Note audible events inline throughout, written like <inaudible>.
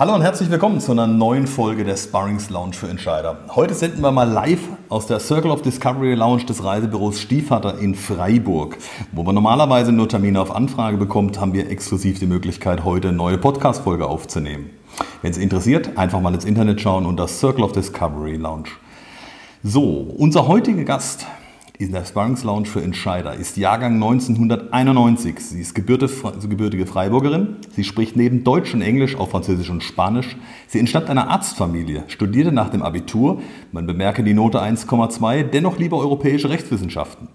Hallo und herzlich willkommen zu einer neuen Folge der Sparrings Lounge für Entscheider. Heute senden wir mal live aus der Circle of Discovery Lounge des Reisebüros Stiefvater in Freiburg. Wo man normalerweise nur Termine auf Anfrage bekommt, haben wir exklusiv die Möglichkeit, heute eine neue Podcast-Folge aufzunehmen. Wenn es interessiert, einfach mal ins Internet schauen unter Circle of Discovery Lounge. So, unser heutiger Gast in der Sparrings Lounge für Entscheider ist Jahrgang 1991. Sie ist gebürtige Freiburgerin. Sie spricht neben Deutsch und Englisch auch Französisch und Spanisch. Sie entstammt einer Arztfamilie, studierte nach dem Abitur, man bemerke die Note 1,2, dennoch lieber europäische Rechtswissenschaften.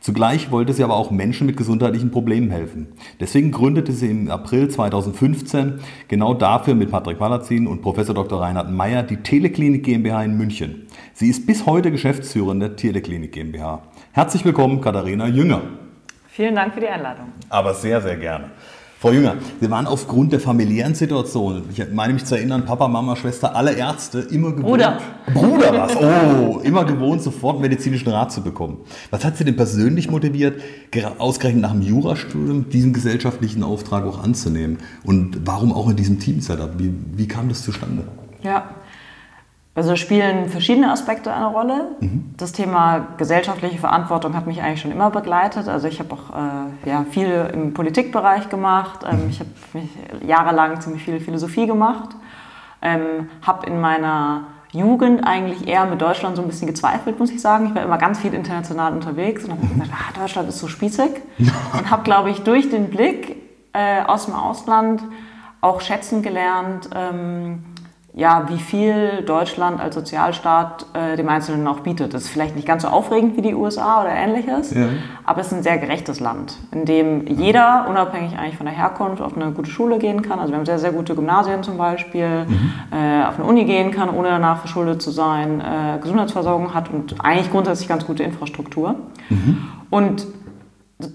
Zugleich wollte sie aber auch Menschen mit gesundheitlichen Problemen helfen. Deswegen gründete sie im April 2015 genau dafür mit Patrick Malazin und Professor Dr. Reinhard Meyer die Teleklinik GmbH in München. Sie ist bis heute Geschäftsführerin der Teleklinik GmbH. Herzlich willkommen, Katharina Jünger. Vielen Dank für die Einladung. Aber sehr, sehr gerne. Frau Jünger, Sie waren aufgrund der familiären Situation, ich meine mich zu erinnern, Papa, Mama, Schwester, alle Ärzte immer gewohnt. Bruder. Bruder was? Oh, immer gewohnt, sofort medizinischen Rat zu bekommen. Was hat Sie denn persönlich motiviert, ausgerechnet nach dem Jurastudium diesen gesellschaftlichen Auftrag auch anzunehmen? Und warum auch in diesem Team-Setup? Wie, wie kam das zustande? Ja, also spielen verschiedene Aspekte eine Rolle. Mhm. Das Thema gesellschaftliche Verantwortung hat mich eigentlich schon immer begleitet. Also ich habe auch äh, ja, viel im Politikbereich gemacht. Ähm, mhm. Ich habe jahrelang ziemlich viel Philosophie gemacht. Ähm, habe in meiner Jugend eigentlich eher mit Deutschland so ein bisschen gezweifelt, muss ich sagen. Ich war immer ganz viel international unterwegs und habe mhm. gesagt, ah, Deutschland ist so spießig. <laughs> und habe, glaube ich, durch den Blick äh, aus dem Ausland auch schätzen gelernt, ähm, ja, wie viel Deutschland als Sozialstaat äh, dem Einzelnen auch bietet. Das ist vielleicht nicht ganz so aufregend wie die USA oder ähnliches, ja. aber es ist ein sehr gerechtes Land, in dem jeder, unabhängig eigentlich von der Herkunft, auf eine gute Schule gehen kann. Also wir haben sehr, sehr gute Gymnasien zum Beispiel, mhm. äh, auf eine Uni gehen kann, ohne danach verschuldet zu sein, äh, Gesundheitsversorgung hat und eigentlich grundsätzlich ganz gute Infrastruktur. Mhm. Und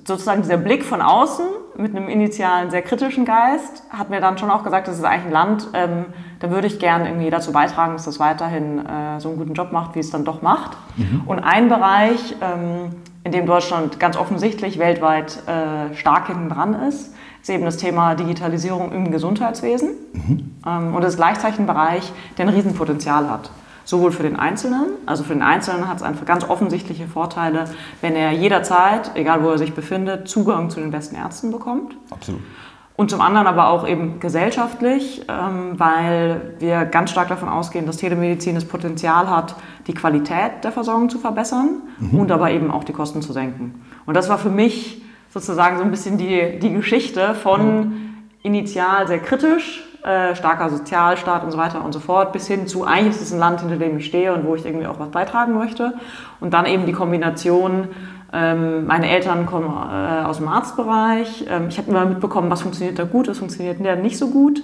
sozusagen dieser Blick von außen mit einem initialen sehr kritischen Geist hat mir dann schon auch gesagt, das ist eigentlich ein Land, ähm, da würde ich gerne irgendwie dazu beitragen, dass das weiterhin äh, so einen guten Job macht, wie es dann doch macht. Mhm. Und ein Bereich, ähm, in dem Deutschland ganz offensichtlich weltweit äh, stark hinten dran ist, ist eben das Thema Digitalisierung im Gesundheitswesen. Mhm. Ähm, und das ist gleichzeitig ein Bereich, der ein Riesenpotenzial hat sowohl für den Einzelnen, also für den Einzelnen hat es einfach ganz offensichtliche Vorteile, wenn er jederzeit, egal wo er sich befindet, Zugang zu den besten Ärzten bekommt. Absolut. Und zum anderen aber auch eben gesellschaftlich, ähm, weil wir ganz stark davon ausgehen, dass Telemedizin das Potenzial hat, die Qualität der Versorgung zu verbessern mhm. und aber eben auch die Kosten zu senken. Und das war für mich sozusagen so ein bisschen die, die Geschichte von initial sehr kritisch äh, starker Sozialstaat und so weiter und so fort, bis hin zu, eigentlich ist es ein Land, hinter dem ich stehe und wo ich irgendwie auch was beitragen möchte. Und dann eben die Kombination, meine Eltern kommen äh, aus dem Arztbereich. Ähm, ich habe immer mitbekommen, was funktioniert da gut, was funktioniert da nicht so gut.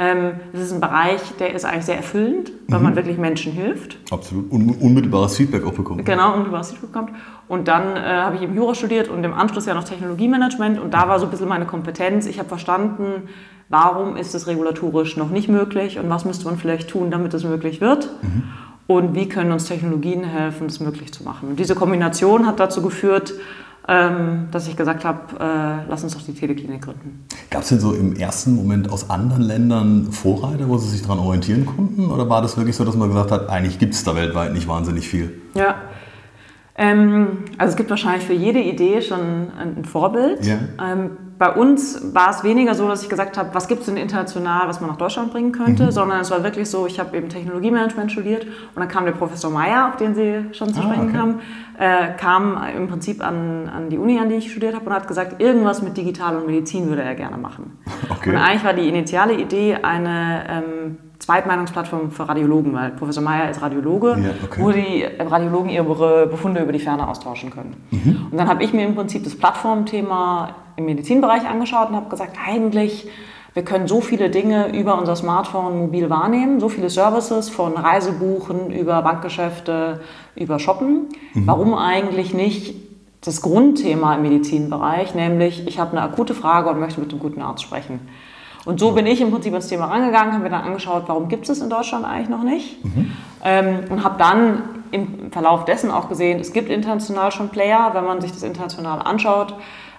Ähm, das ist ein Bereich, der ist eigentlich sehr erfüllend, weil mhm. man wirklich Menschen hilft. Absolut. Un unmittelbares Feedback auch bekommt. Genau, unmittelbares Feedback bekommt. Und dann äh, habe ich eben Jura studiert und im Anschluss ja noch Technologiemanagement. Und da war so ein bisschen meine Kompetenz. Ich habe verstanden, warum ist es regulatorisch noch nicht möglich und was müsste man vielleicht tun, damit es möglich wird. Mhm. Und wie können uns Technologien helfen, es möglich zu machen. Und diese Kombination hat dazu geführt, ähm, dass ich gesagt habe, äh, lass uns doch die Teleklinik gründen. Gab es denn so im ersten Moment aus anderen Ländern Vorreiter, wo Sie sich daran orientieren konnten? Oder war das wirklich so, dass man gesagt hat, eigentlich gibt es da weltweit nicht wahnsinnig viel? Ja, ähm, also es gibt wahrscheinlich für jede Idee schon ein Vorbild. Ja. Bei uns war es weniger so, dass ich gesagt habe, was gibt es denn international, was man nach Deutschland bringen könnte, mhm. sondern es war wirklich so, ich habe eben Technologiemanagement studiert und dann kam der Professor Meyer, auf den Sie schon zu ah, sprechen okay. kamen, äh, kam im Prinzip an, an die Uni, an die ich studiert habe und hat gesagt, irgendwas mit Digital und Medizin würde er gerne machen. Okay. Und eigentlich war die initiale Idee eine ähm, Zweitmeinungsplattform für Radiologen, weil Professor Meyer ist Radiologe, ja, okay. wo die Radiologen ihre Befunde über die Ferne austauschen können. Mhm. Und dann habe ich mir im Prinzip das Plattformthema im Medizinbereich angeschaut und habe gesagt, eigentlich, wir können so viele Dinge über unser Smartphone mobil wahrnehmen, so viele Services von Reisebuchen über Bankgeschäfte, über Shoppen. Mhm. Warum eigentlich nicht das Grundthema im Medizinbereich, nämlich ich habe eine akute Frage und möchte mit einem guten Arzt sprechen. Und so bin ich im Prinzip ans Thema rangegangen, habe mir dann angeschaut, warum gibt es in Deutschland eigentlich noch nicht. Mhm. Ähm, und habe dann im Verlauf dessen auch gesehen, es gibt international schon Player. Wenn man sich das international anschaut,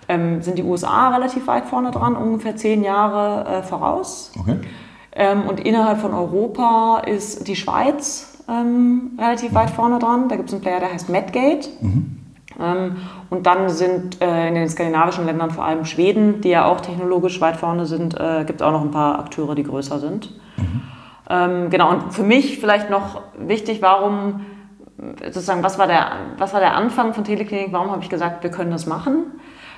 ähm, sind die USA relativ weit vorne dran, ungefähr zehn Jahre äh, voraus. Okay. Ähm, und innerhalb von Europa ist die Schweiz ähm, relativ weit vorne dran. Da gibt es einen Player, der heißt Medgate. Mhm. Ähm, und dann sind äh, in den skandinavischen Ländern, vor allem Schweden, die ja auch technologisch weit vorne sind, äh, gibt es auch noch ein paar Akteure, die größer sind. Mhm. Ähm, genau, und für mich vielleicht noch wichtig, warum, sozusagen, was war der, was war der Anfang von Teleklinik, warum habe ich gesagt, wir können das machen?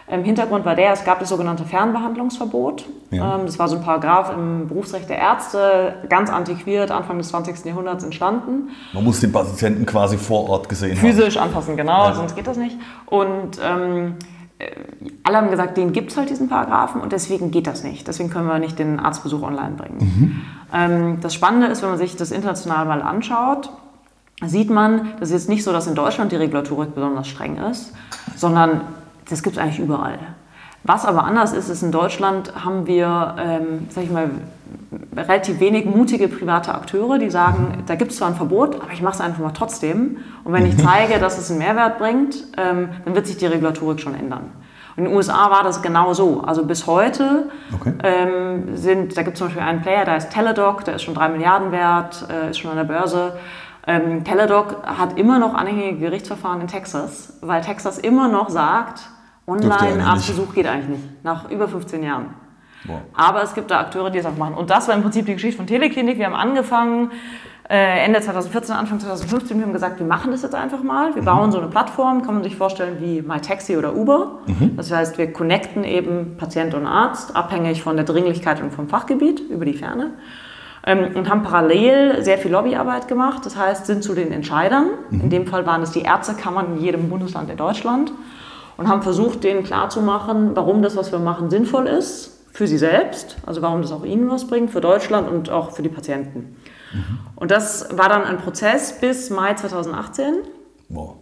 Im Hintergrund war der, es gab das sogenannte Fernbehandlungsverbot. Ja. Ähm, das war so ein Paragraph im Berufsrecht der Ärzte, ganz antiquiert, Anfang des 20. Jahrhunderts entstanden. Man muss den Patienten quasi vor Ort gesehen Physisch haben. Physisch anfassen, genau, ja. sonst geht das nicht. Und ähm, äh, alle haben gesagt, den gibt es halt diesen Paragraphen und deswegen geht das nicht. Deswegen können wir nicht den Arztbesuch online bringen. Mhm. Ähm, das Spannende ist, wenn man sich das international mal anschaut, sieht man, das ist jetzt nicht so, dass in Deutschland die Regulatorik besonders streng ist, sondern das gibt es eigentlich überall. Was aber anders ist, ist in Deutschland haben wir, ähm, sag ich mal, relativ wenig mutige private Akteure, die sagen, da gibt es zwar ein Verbot, aber ich mache es einfach mal trotzdem. Und wenn ich mhm. zeige, dass es einen Mehrwert bringt, ähm, dann wird sich die Regulatorik schon ändern. Und in den USA war das genau so. Also bis heute okay. ähm, sind, da gibt es zum Beispiel einen Player, der heißt Teledoc, der ist schon drei Milliarden wert, äh, ist schon an der Börse. Ähm, Teledoc hat immer noch anhängige Gerichtsverfahren in Texas, weil Texas immer noch sagt, Online-Arztbesuch geht eigentlich nicht, nach über 15 Jahren. Boah. Aber es gibt da Akteure, die es auch machen. Und das war im Prinzip die Geschichte von Teleklinik. Wir haben angefangen, äh, Ende 2014, Anfang 2015, wir haben gesagt, wir machen das jetzt einfach mal. Wir mhm. bauen so eine Plattform, kann man sich vorstellen wie MyTaxi oder Uber. Mhm. Das heißt, wir connecten eben Patient und Arzt, abhängig von der Dringlichkeit und vom Fachgebiet über die Ferne. Ähm, und haben parallel sehr viel Lobbyarbeit gemacht. Das heißt, sind zu den Entscheidern. Mhm. In dem Fall waren es die Ärztekammern in jedem Bundesland in Deutschland und haben versucht, denen klarzumachen, warum das, was wir machen, sinnvoll ist für sie selbst, also warum das auch ihnen was bringt, für Deutschland und auch für die Patienten. Mhm. Und das war dann ein Prozess bis Mai 2018. Wow.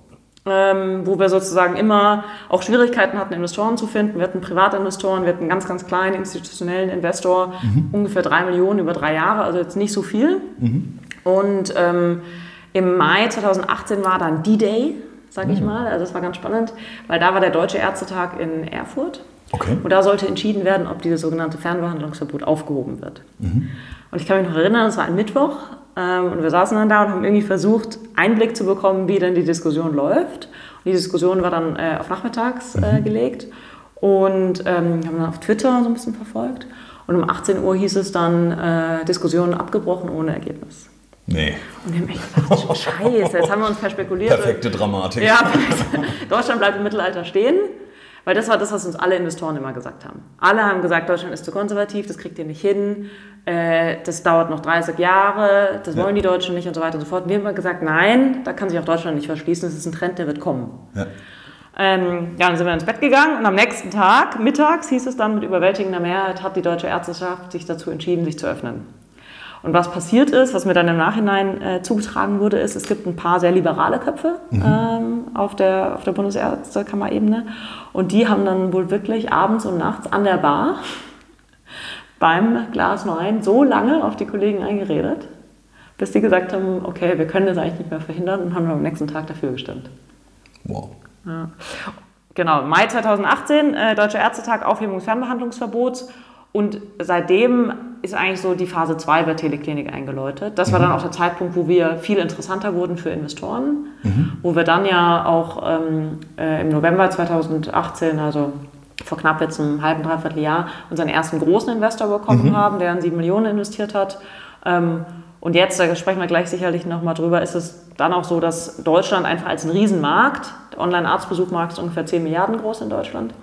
Ähm, wo wir sozusagen immer auch Schwierigkeiten hatten, Investoren zu finden. Wir hatten Privatinvestoren, wir hatten einen ganz, ganz kleinen institutionellen Investor, mhm. ungefähr drei Millionen über drei Jahre, also jetzt nicht so viel. Mhm. Und ähm, im Mai 2018 war dann D-Day, sage ich mhm. mal. Also das war ganz spannend, weil da war der Deutsche Ärztetag in Erfurt. Okay. Und da sollte entschieden werden, ob dieses sogenannte Fernbehandlungsverbot aufgehoben wird. Mhm. Und ich kann mich noch erinnern, es war ein Mittwoch ähm, und wir saßen dann da und haben irgendwie versucht, Einblick zu bekommen, wie denn die Diskussion läuft. Und die Diskussion war dann äh, auf nachmittags äh, mhm. gelegt und ähm, haben dann auf Twitter so ein bisschen verfolgt. Und um 18 Uhr hieß es dann, äh, Diskussion abgebrochen ohne Ergebnis. Nee. Und wir haben echt gedacht, <laughs> scheiße, jetzt haben wir uns verspekuliert. Perfekte Dramatik. Ja, Deutschland bleibt im Mittelalter stehen. Weil das war das, was uns alle Investoren immer gesagt haben. Alle haben gesagt, Deutschland ist zu konservativ, das kriegt ihr nicht hin, äh, das dauert noch 30 Jahre, das wollen ja. die Deutschen nicht und so weiter und so fort. Und wir haben immer gesagt, nein, da kann sich auch Deutschland nicht verschließen, das ist ein Trend, der wird kommen. Ja. Ähm, ja, dann sind wir ins Bett gegangen und am nächsten Tag, mittags, hieß es dann mit überwältigender Mehrheit, hat die deutsche Ärzteschaft sich dazu entschieden, sich zu öffnen. Und was passiert ist, was mir dann im Nachhinein äh, zugetragen wurde, ist, es gibt ein paar sehr liberale Köpfe mhm. ähm, auf der, auf der Bundesärztekammerebene. Und die haben dann wohl wirklich abends und nachts an der Bar <laughs> beim Glas Wein so lange auf die Kollegen eingeredet, bis die gesagt haben, okay, wir können das eigentlich nicht mehr verhindern und haben am nächsten Tag dafür gestimmt. Wow. Ja. Genau, Mai 2018, äh, Deutscher Ärztetag, Aufhebung des Fernbehandlungsverbots. Und seitdem ist eigentlich so die Phase 2 bei Teleklinik eingeläutet. Das war dann mhm. auch der Zeitpunkt, wo wir viel interessanter wurden für Investoren, mhm. wo wir dann ja auch ähm, äh, im November 2018, also vor knapp jetzt einem halben, dreiviertel Jahr, unseren ersten großen Investor bekommen mhm. haben, der dann 7 Millionen investiert hat. Ähm, und jetzt, da sprechen wir gleich sicherlich nochmal drüber, ist es dann auch so, dass Deutschland einfach als ein Riesenmarkt, der Online-Arztbesuchmarkt ist ungefähr 10 Milliarden groß in Deutschland,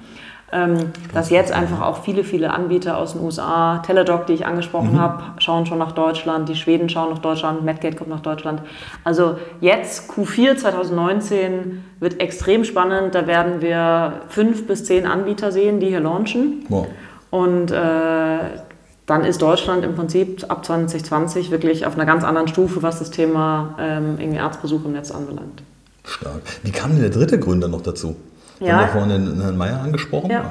ähm, dass jetzt einfach auch viele, viele Anbieter aus den USA, Teledoc, die ich angesprochen mhm. habe, schauen schon nach Deutschland, die Schweden schauen nach Deutschland, Medgate kommt nach Deutschland. Also jetzt Q4 2019 wird extrem spannend. Da werden wir fünf bis zehn Anbieter sehen, die hier launchen. Wow. Und äh, dann ist Deutschland im Prinzip ab 2020 wirklich auf einer ganz anderen Stufe, was das Thema ähm, irgendwie Arztbesuch im Netz anbelangt. Stark. Wie kam denn der dritte Gründer noch dazu? Ja. Wir haben ja vorhin Herrn Mayer angesprochen. Ja.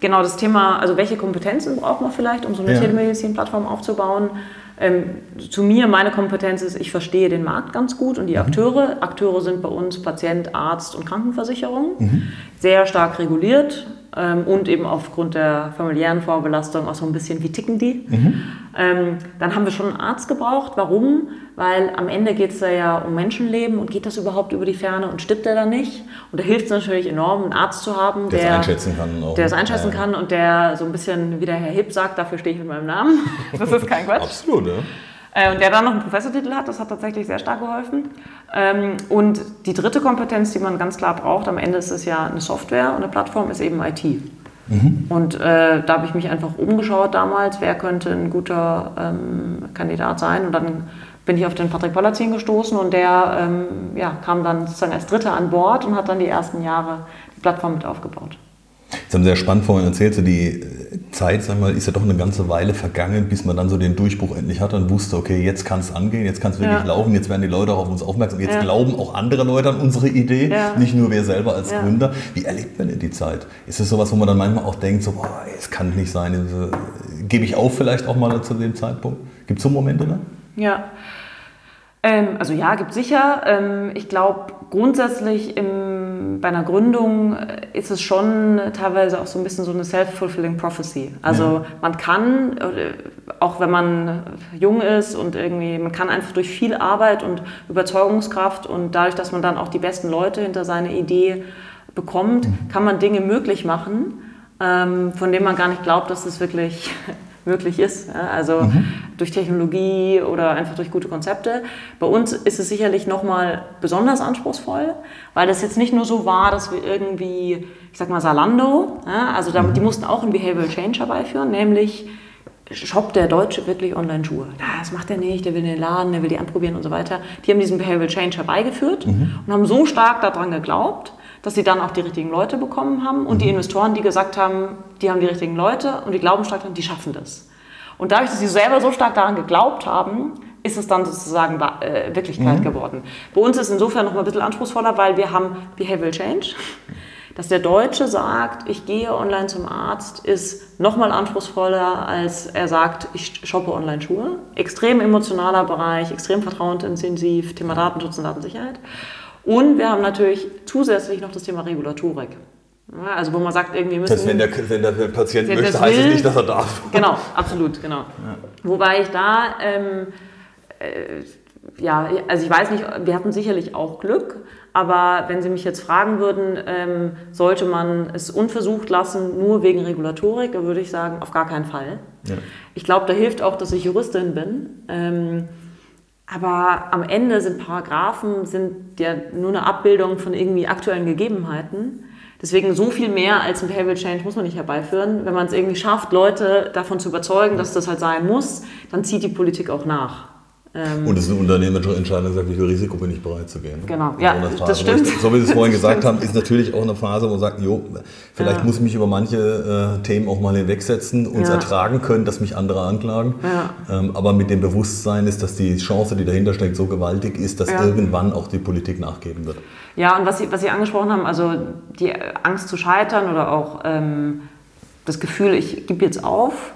Genau, das Thema, also welche Kompetenzen braucht man vielleicht, um so eine ja. Telemedizin-Plattform aufzubauen? Ähm, zu mir, meine Kompetenz ist, ich verstehe den Markt ganz gut und die mhm. Akteure. Akteure sind bei uns Patient, Arzt und Krankenversicherung. Mhm. Sehr stark reguliert ähm, und eben aufgrund der familiären Vorbelastung auch so ein bisschen, wie ticken die. Mhm. Ähm, dann haben wir schon einen Arzt gebraucht. Warum? Weil am Ende geht es da ja um Menschenleben und geht das überhaupt über die Ferne und stirbt der da nicht? Und da hilft es natürlich enorm, einen Arzt zu haben, der, der einschätzen kann. Auch. Der es einschätzen ja. kann und der so ein bisschen, wie der Herr Hipp sagt, dafür stehe ich mit meinem Namen. <laughs> Das ist kein Quatsch. Absolut, ja. Äh, und der dann noch einen Professortitel hat, das hat tatsächlich sehr stark geholfen. Ähm, und die dritte Kompetenz, die man ganz klar braucht, am Ende ist es ja eine Software und eine Plattform ist eben IT. Mhm. Und äh, da habe ich mich einfach umgeschaut damals, wer könnte ein guter ähm, Kandidat sein. Und dann bin ich auf den Patrick Pollerzin gestoßen und der ähm, ja, kam dann sozusagen als Dritter an Bord und hat dann die ersten Jahre die Plattform mit aufgebaut. Das haben Sie ja spannend vorhin erzählt, so die Zeit, sag mal, ist ja doch eine ganze Weile vergangen, bis man dann so den Durchbruch endlich hat und wusste, okay, jetzt kann es angehen, jetzt kann es wirklich ja. laufen, jetzt werden die Leute auch auf uns aufmerksam, jetzt ja. glauben auch andere Leute an unsere Idee, ja. nicht nur wir selber als Gründer. Wie erlebt man denn die Zeit? Ist es sowas, wo man dann manchmal auch denkt, so, boah, es kann nicht sein, also, gebe ich auf vielleicht auch mal zu dem Zeitpunkt? Gibt es so Momente da? Ja. Ähm, also ja, gibt sicher. Ähm, ich glaube, grundsätzlich im, bei einer Gründung äh, ist es schon teilweise auch so ein bisschen so eine self-fulfilling prophecy. Also ja. man kann, auch wenn man jung ist und irgendwie, man kann einfach durch viel Arbeit und Überzeugungskraft und dadurch, dass man dann auch die besten Leute hinter seine Idee bekommt, mhm. kann man Dinge möglich machen, ähm, von denen man gar nicht glaubt, dass es wirklich möglich ist. Also mhm. durch Technologie oder einfach durch gute Konzepte. Bei uns ist es sicherlich nochmal besonders anspruchsvoll, weil das jetzt nicht nur so war, dass wir irgendwie, ich sag mal, Salando, also die mhm. mussten auch ein Behavioral Change herbeiführen, nämlich shoppt der Deutsche wirklich Online-Schuhe? Das macht er nicht, der will in den Laden, der will die anprobieren und so weiter. Die haben diesen Behavioral Change herbeigeführt mhm. und haben so stark daran geglaubt, dass sie dann auch die richtigen Leute bekommen haben und mhm. die Investoren, die gesagt haben, die haben die richtigen Leute und die glauben stark daran, die schaffen das. Und dadurch, dass sie selber so stark daran geglaubt haben, ist es dann sozusagen äh, Wirklichkeit mhm. geworden. Bei uns ist es insofern noch mal ein bisschen anspruchsvoller, weil wir haben Behavioral Change. Dass der Deutsche sagt, ich gehe online zum Arzt, ist noch mal anspruchsvoller, als er sagt, ich shoppe online Schuhe. Extrem emotionaler Bereich, extrem vertrauensintensiv, Thema Datenschutz und Datensicherheit. Und wir haben natürlich zusätzlich noch das Thema Regulatorik. Also wo man sagt, irgendwie müssen... Das wenn der, wenn der Patient wenn möchte, heißt es nicht, dass er darf. Genau, absolut, genau. Ja. Wobei ich da, ähm, äh, ja, also ich weiß nicht, wir hatten sicherlich auch Glück, aber wenn Sie mich jetzt fragen würden, ähm, sollte man es unversucht lassen, nur wegen Regulatorik, dann würde ich sagen, auf gar keinen Fall. Ja. Ich glaube, da hilft auch, dass ich Juristin bin. Ähm, aber am Ende sind Paragraphen sind ja nur eine Abbildung von irgendwie aktuellen Gegebenheiten. Deswegen so viel mehr als ein Behavioral Change muss man nicht herbeiführen. Wenn man es irgendwie schafft, Leute davon zu überzeugen, dass das halt sein muss, dann zieht die Politik auch nach. Ähm, und es ist eine unternehmerische Entscheidung, wie viel Risiko bin ich bereit zu gehen. Genau, ja, so das stimmt. Ich, so wie Sie es vorhin gesagt haben, ist natürlich auch eine Phase, wo man sagt, jo, vielleicht ja. muss ich mich über manche äh, Themen auch mal hinwegsetzen und ja. ertragen können, dass mich andere anklagen. Ja. Ähm, aber mit dem Bewusstsein ist, dass die Chance, die dahinter steckt, so gewaltig ist, dass irgendwann auch die Politik nachgeben wird. Ja, und was Sie, was Sie angesprochen haben, also die Angst zu scheitern oder auch ähm, das Gefühl, ich gebe jetzt auf.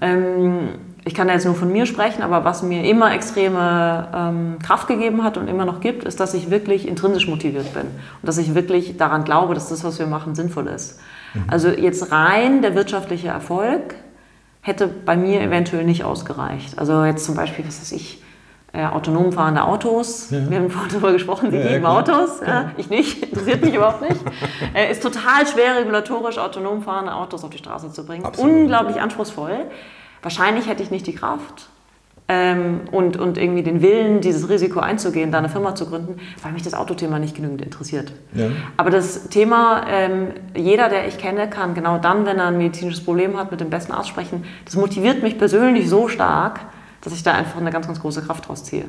Ähm, ich kann jetzt nur von mir sprechen, aber was mir immer extreme ähm, Kraft gegeben hat und immer noch gibt, ist, dass ich wirklich intrinsisch motiviert bin und dass ich wirklich daran glaube, dass das, was wir machen, sinnvoll ist. Mhm. Also jetzt rein der wirtschaftliche Erfolg hätte bei mir eventuell nicht ausgereicht. Also jetzt zum Beispiel, was weiß ich, äh, autonom fahrende Autos. Ja. Wir haben vorhin darüber gesprochen, sie ja, lieben ja, Autos. Ja, ich nicht, interessiert mich überhaupt nicht. <laughs> Äh, ist total schwer, regulatorisch autonom fahrende Autos auf die Straße zu bringen. Absolut. Unglaublich anspruchsvoll. Wahrscheinlich hätte ich nicht die Kraft ähm, und, und irgendwie den Willen, dieses Risiko einzugehen, da eine Firma zu gründen, weil mich das Autothema nicht genügend interessiert. Ja. Aber das Thema, ähm, jeder, der ich kenne, kann genau dann, wenn er ein medizinisches Problem hat, mit dem besten Arzt sprechen. Das motiviert mich persönlich so stark, dass ich da einfach eine ganz, ganz große Kraft draus ziehe.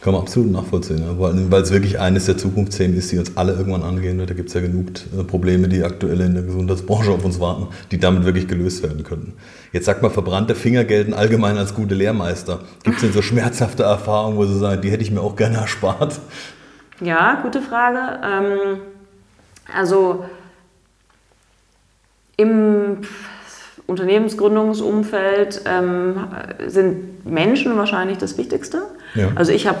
Kann man absolut nachvollziehen, ja. weil, es wirklich eines der Zukunftsthemen ist, die uns alle irgendwann angehen wird. Da gibt es ja genug äh, Probleme, die aktuell in der Gesundheitsbranche auf uns warten, die damit wirklich gelöst werden könnten. Jetzt sagt man, verbrannte Finger gelten allgemein als gute Lehrmeister. Gibt es denn so schmerzhafte Erfahrungen, wo Sie sagen, die hätte ich mir auch gerne erspart? Ja, gute Frage. Ähm, Also im Unternehmensgründungsumfeld ähm, sind Menschen wahrscheinlich das Wichtigste. Ja. Also ich habe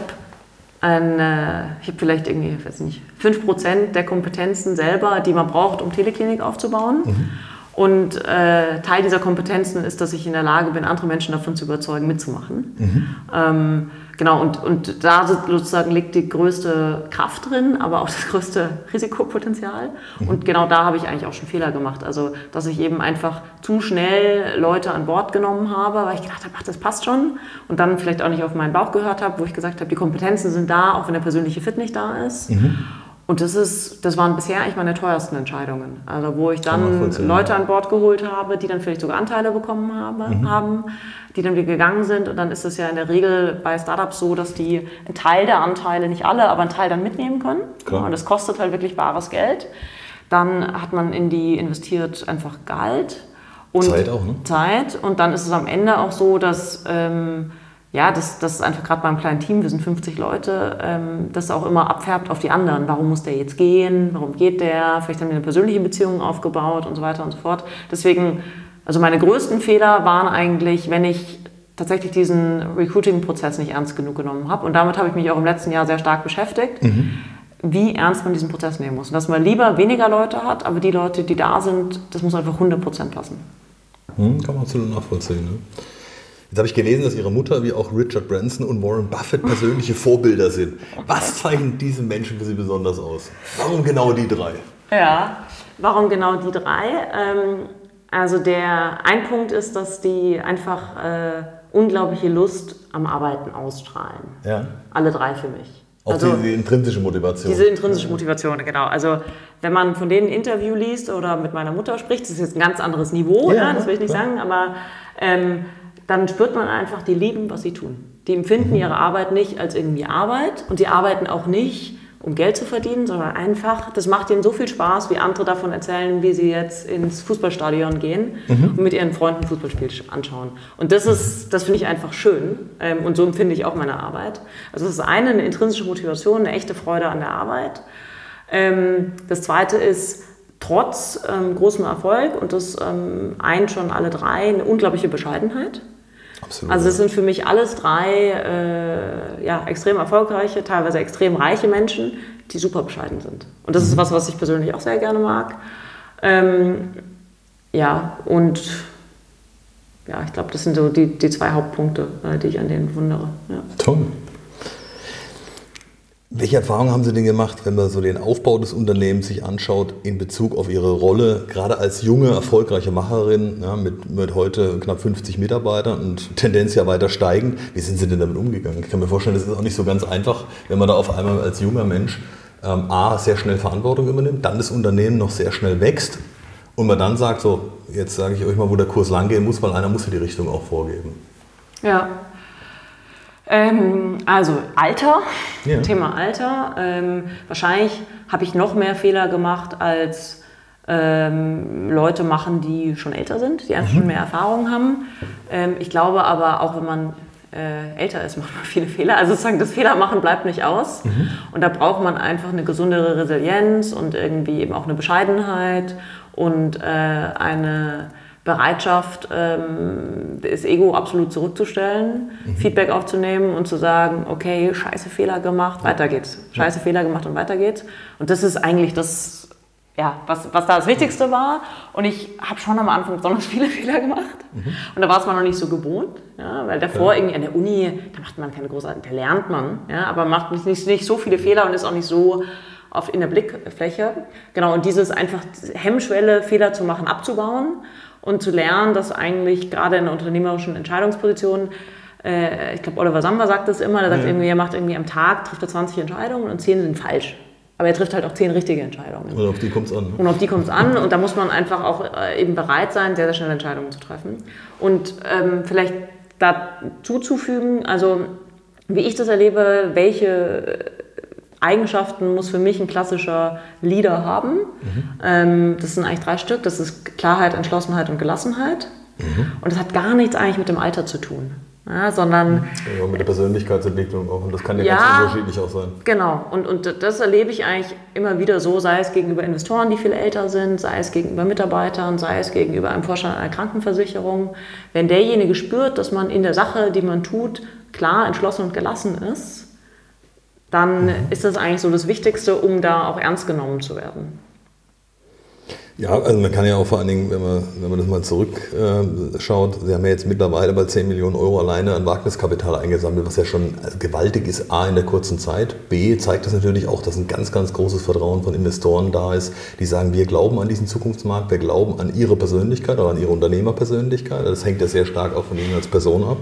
eine, ich habe vielleicht irgendwie, weiß nicht, 5% der Kompetenzen selber, die man braucht, um Teleklinik aufzubauen. Mhm. Und äh, Teil dieser Kompetenzen ist, dass ich in der Lage bin, andere Menschen davon zu überzeugen, mitzumachen. Mhm. Ähm, genau, und, und da sozusagen liegt die größte Kraft drin, aber auch <laughs> das größte Risikopotenzial. Mhm. Und genau da habe ich eigentlich auch schon Fehler gemacht. Also, dass ich eben einfach zu schnell Leute an Bord genommen habe, weil ich gedacht habe, ach, das passt schon. Und dann vielleicht auch nicht auf meinen Bauch gehört habe, wo ich gesagt habe, die Kompetenzen sind da, auch wenn der persönliche Fit nicht da ist. Mhm. Und das, ist, das waren bisher eigentlich meine teuersten Entscheidungen. Also wo ich dann Leute an Bord geholt habe, die dann vielleicht sogar Anteile bekommen habe, mhm. haben, die dann wieder gegangen sind. Und dann ist es ja in der Regel bei Startups so, dass die einen Teil der Anteile, nicht alle, aber einen Teil dann mitnehmen können. Klar. Und das kostet halt wirklich bares Geld. Dann hat man in die investiert einfach Gehalt. Und Zeit auch, ne? Zeit. Und dann ist es am Ende auch so, dass... Ähm, ja, das, das ist einfach gerade beim kleinen Team, wir sind 50 Leute, ähm, das auch immer abfärbt auf die anderen. Warum muss der jetzt gehen? Warum geht der? Vielleicht haben wir eine persönliche Beziehung aufgebaut und so weiter und so fort. Deswegen, also meine größten Fehler waren eigentlich, wenn ich tatsächlich diesen Recruiting-Prozess nicht ernst genug genommen habe. Und damit habe ich mich auch im letzten Jahr sehr stark beschäftigt. Mhm. wie ernst man diesen Prozess nehmen muss. Und dass man lieber weniger Leute hat, aber die Leute, die da sind, das muss einfach 100% passen. Hm, kann man absolut nachvollziehen. Ne? Jetzt habe ich gelesen, dass Ihre Mutter wie auch Richard Branson und Warren Buffett persönliche Vorbilder sind. Was zeichnet diese Menschen für Sie besonders aus? Warum genau die drei? Ja, warum genau die drei? Ähm, also der ein Punkt ist, dass die einfach äh, unglaubliche Lust am Arbeiten ausstrahlen. Ja. Alle drei für mich. Auch also, diese intrinsische Motivation. Diese intrinsische Motivation, genau. Also wenn man von denen ein Interview liest oder mit meiner Mutter spricht, das ist jetzt ein ganz anderes Niveau, ja, ja das will ich nicht ja. sagen, aber ähm, dann spürt man einfach, die lieben, was sie tun. Die empfinden mhm. ihre Arbeit nicht als irgendwie Arbeit und sie arbeiten auch nicht, um Geld zu verdienen, sondern einfach, das macht ihnen so viel Spaß, wie andere davon erzählen, wie sie jetzt ins Fußballstadion gehen mhm. und mit ihren Freunden Fußballspiel anschauen. Und das ist, das finde ich einfach schön ähm, und so empfinde ich auch meine Arbeit. Also das ist eine, eine intrinsische Motivation, eine echte Freude an der Arbeit. Ähm, das zweite ist, trotz ähm, großem Erfolg, und das ähm, eint schon alle drei, eine unglaubliche Bescheidenheit. Absolut. Also es sind für mich alles drei äh, ja, extrem erfolgreiche, teilweise extrem reiche Menschen, die super bescheiden sind. Und das mhm. ist was, was ich persönlich auch sehr gerne mag. Ähm, ja, und ja, ich glaube, das sind so die, die zwei Hauptpunkte, äh, die ich an denen wundere. Ja. Toll. Welche Erfahrungen haben Sie denn gemacht, wenn man so den Aufbau des Unternehmens sich anschaut in Bezug auf Ihre Rolle, gerade als junge, erfolgreiche Macherin ja, mit, mit heute knapp 50 Mitarbeitern und Tendenz ja weiter steigend? Wie sind Sie denn damit umgegangen? Ich kann mir vorstellen, das ist auch nicht so ganz einfach, wenn man da auf einmal als junger Mensch ähm, A, sehr schnell Verantwortung übernimmt, dann das Unternehmen noch sehr schnell wächst und man dann sagt, so, jetzt sage ich euch mal, wo der Kurs langgehen muss, weil einer muss ja die Richtung auch vorgeben. Ja, ähm, also Alter, ja. Thema Alter. Ähm, wahrscheinlich habe ich noch mehr Fehler gemacht als ähm, Leute machen, die schon älter sind, die einfach mhm. schon mehr Erfahrung haben. Ähm, ich glaube aber, auch wenn man äh, älter ist, <laughs> macht man viele Fehler. Also sozusagen das Fehlermachen bleibt nicht aus. Mhm. Und da braucht man einfach eine gesundere Resilienz und irgendwie eben auch eine Bescheidenheit und äh, eine Bereitschaft, ähm, das Ego absolut zurückzustellen, mhm. Feedback aufzunehmen und zu sagen, okay, scheiße Fehler gemacht, weiter geht's. Scheiße ja. Fehler gemacht und weiter geht's. Und das ist eigentlich das, ja, was, was da das Wichtigste war. Und ich habe schon am Anfang besonders viele <laughs> Fehler gemacht. Mhm. Und da war es man noch nicht so gewohnt, ja, weil davor ja. irgendwie an der Uni, da macht man keine großartigen, da lernt man, ja, aber macht nicht, nicht, nicht so viele Fehler und ist auch nicht so auf, in der Blickfläche. Genau, und dieses einfach Hemmschwelle, Fehler zu machen, abzubauen und zu lernen, dass eigentlich gerade in unternehmerischen Entscheidungspositionen, äh, ich glaube, Oliver Samba sagt das immer, der sagt ja. irgendwie, er macht irgendwie am Tag, trifft er 20 Entscheidungen und 10 sind falsch. Aber er trifft halt auch 10 richtige Entscheidungen. Und auf die kommt es an. Ne? Und auf die kommt es an und da muss man einfach auch äh, eben bereit sein, sehr, sehr schnell Entscheidungen zu treffen. Und ähm, vielleicht da zuzufügen, also wie ich das erlebe, welche Eigenschaften muss für mich ein klassischer Leader haben. Mhm. Ähm, das sind eigentlich drei Stück. Das ist Klarheit, Entschlossenheit und Gelassenheit. Mhm. Und das hat gar nichts eigentlich mit dem Alter zu tun. Ja, sondern ja, mit der Persönlichkeitsentwicklung auch. Und das kann ja, ja ganz unterschiedlich auch sein. Genau. Und, und das erlebe ich eigentlich immer wieder so, sei es gegenüber Investoren, die viel älter sind, sei es gegenüber Mitarbeitern, sei es gegenüber einem Vorstand einer Krankenversicherung. Wenn derjenige spürt, dass man in der Sache, die man tut, klar, entschlossen und gelassen ist, dann ist das eigentlich so das Wichtigste, um da auch ernst genommen zu werden. Ja, also man kann ja auch vor allen Dingen, wenn man, wenn man das mal zurückschaut, äh, Sie haben ja jetzt mittlerweile bei 10 Millionen Euro alleine an Wagniskapital eingesammelt, was ja schon gewaltig ist, A, in der kurzen Zeit. B, zeigt das natürlich auch, dass ein ganz, ganz großes Vertrauen von Investoren da ist, die sagen, wir glauben an diesen Zukunftsmarkt, wir glauben an Ihre Persönlichkeit oder an Ihre Unternehmerpersönlichkeit. Das hängt ja sehr stark auch von Ihnen als Person ab.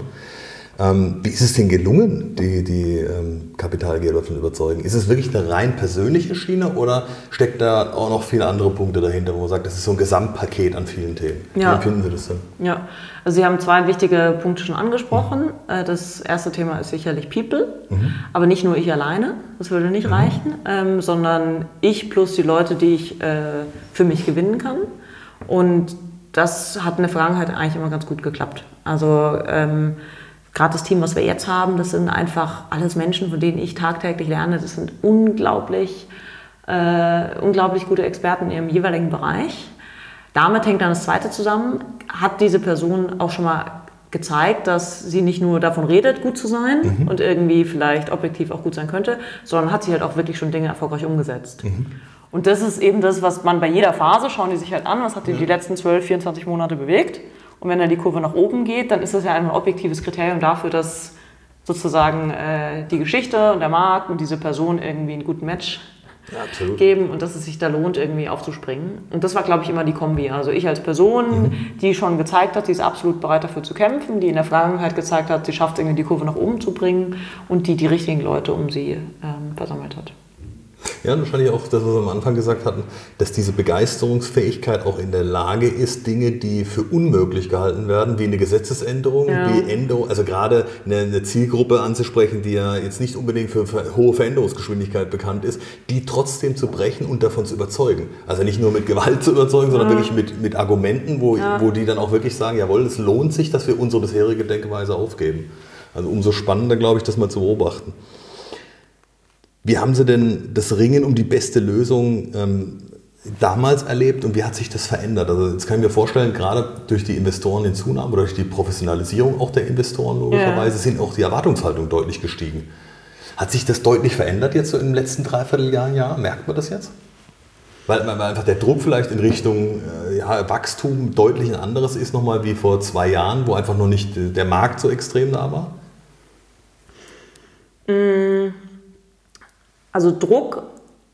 Ähm, wie ist es denn gelungen, die, die ähm, Kapitalgeber davon überzeugen? Ist es wirklich eine rein persönliche Schiene oder steckt da auch noch viele andere Punkte dahinter, wo man sagt, das ist so ein Gesamtpaket an vielen Themen? Ja. Wie empfinden Sie das denn? Ja, also Sie haben zwei wichtige Punkte schon angesprochen. Mhm. Das erste Thema ist sicherlich People, mhm. aber nicht nur ich alleine, das würde nicht mhm. reichen, ähm, sondern ich plus die Leute, die ich äh, für mich gewinnen kann. Und das hat in der Vergangenheit eigentlich immer ganz gut geklappt. Also ähm, gerade das Team, was wir jetzt haben, das sind einfach alles Menschen, von denen ich tagtäglich lerne. Das sind unglaublich, äh, unglaublich gute Experten in ihrem jeweiligen Bereich. Damit hängt dann das Zweite zusammen. Hat diese Person auch schon mal gezeigt, dass sie nicht nur davon redet, gut zu sein mhm. und irgendwie vielleicht objektiv auch gut sein könnte, sondern hat sie halt auch wirklich schon Dinge erfolgreich umgesetzt. Mhm. Und das ist eben das, was man bei jeder Phase, schauen die sich halt an, was hat die ja. die letzten 12, 24 Monate bewegt und wenn dann die Kurve nach oben geht, dann ist das ja ein objektives Kriterium dafür, dass sozusagen äh, die Geschichte und der Markt und diese Person irgendwie einen guten Match ja, geben und dass es sich da lohnt, irgendwie aufzuspringen. Und das war, glaube ich, immer die Kombi. Also ich als Person, mhm. die schon gezeigt hat, die ist absolut bereit dafür zu kämpfen, die in der Vergangenheit gezeigt hat, sie schafft es irgendwie die Kurve nach oben zu bringen und die die richtigen Leute um sie ähm, versammelt hat. Ja, wahrscheinlich auch das, was wir am Anfang gesagt hatten, dass diese Begeisterungsfähigkeit auch in der Lage ist, Dinge, die für unmöglich gehalten werden, wie eine Gesetzesänderung, ja. wie Änderung, also gerade eine, eine, Zielgruppe anzusprechen, die ja jetzt nicht unbedingt für, für hohe Veränderungsgeschwindigkeit bekannt ist, die trotzdem zu brechen und davon zu überzeugen. Also nicht nur mit Gewalt zu überzeugen, sondern ja. wirklich mit, mit Argumenten, wo, ja. wo die dann auch wirklich sagen, jawohl, es lohnt sich, dass wir unsere bisherige Denkweise aufgeben. Also umso spannender, glaube ich, das mal zu beobachten. Wie haben Sie denn das Ringen um die beste Lösung ähm, damals erlebt und wie hat sich das verändert? Also jetzt kann ich mir vorstellen, gerade durch die Investoren in Zunahme oder durch die Professionalisierung auch der Investoren logischerweise ja. sind auch die Erwartungshaltungen deutlich gestiegen. Hat sich das deutlich verändert jetzt so im letzten Dreivierteljahr, Jahr? Merkt man das jetzt? Weil, weil einfach der Druck vielleicht in Richtung äh, ja, Wachstum deutlich ein anderes ist nochmal wie vor zwei Jahren, wo einfach noch nicht der Markt so extrem da war? Mm. Also Druck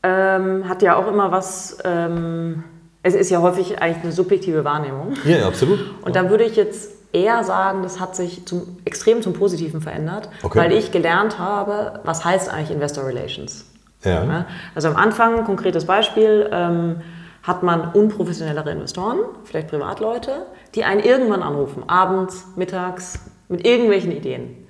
ähm, hat ja auch immer was, ähm, es ist ja häufig eigentlich eine subjektive Wahrnehmung. Ja, ja absolut. Und da würde ich jetzt eher sagen, das hat sich zum, extrem zum Positiven verändert, okay. weil ich gelernt habe, was heißt eigentlich Investor Relations. Ja. ja also am Anfang, konkretes Beispiel, ähm, hat man unprofessionellere Investoren, vielleicht Privatleute, die einen irgendwann anrufen, abends, mittags, mit irgendwelchen Ideen.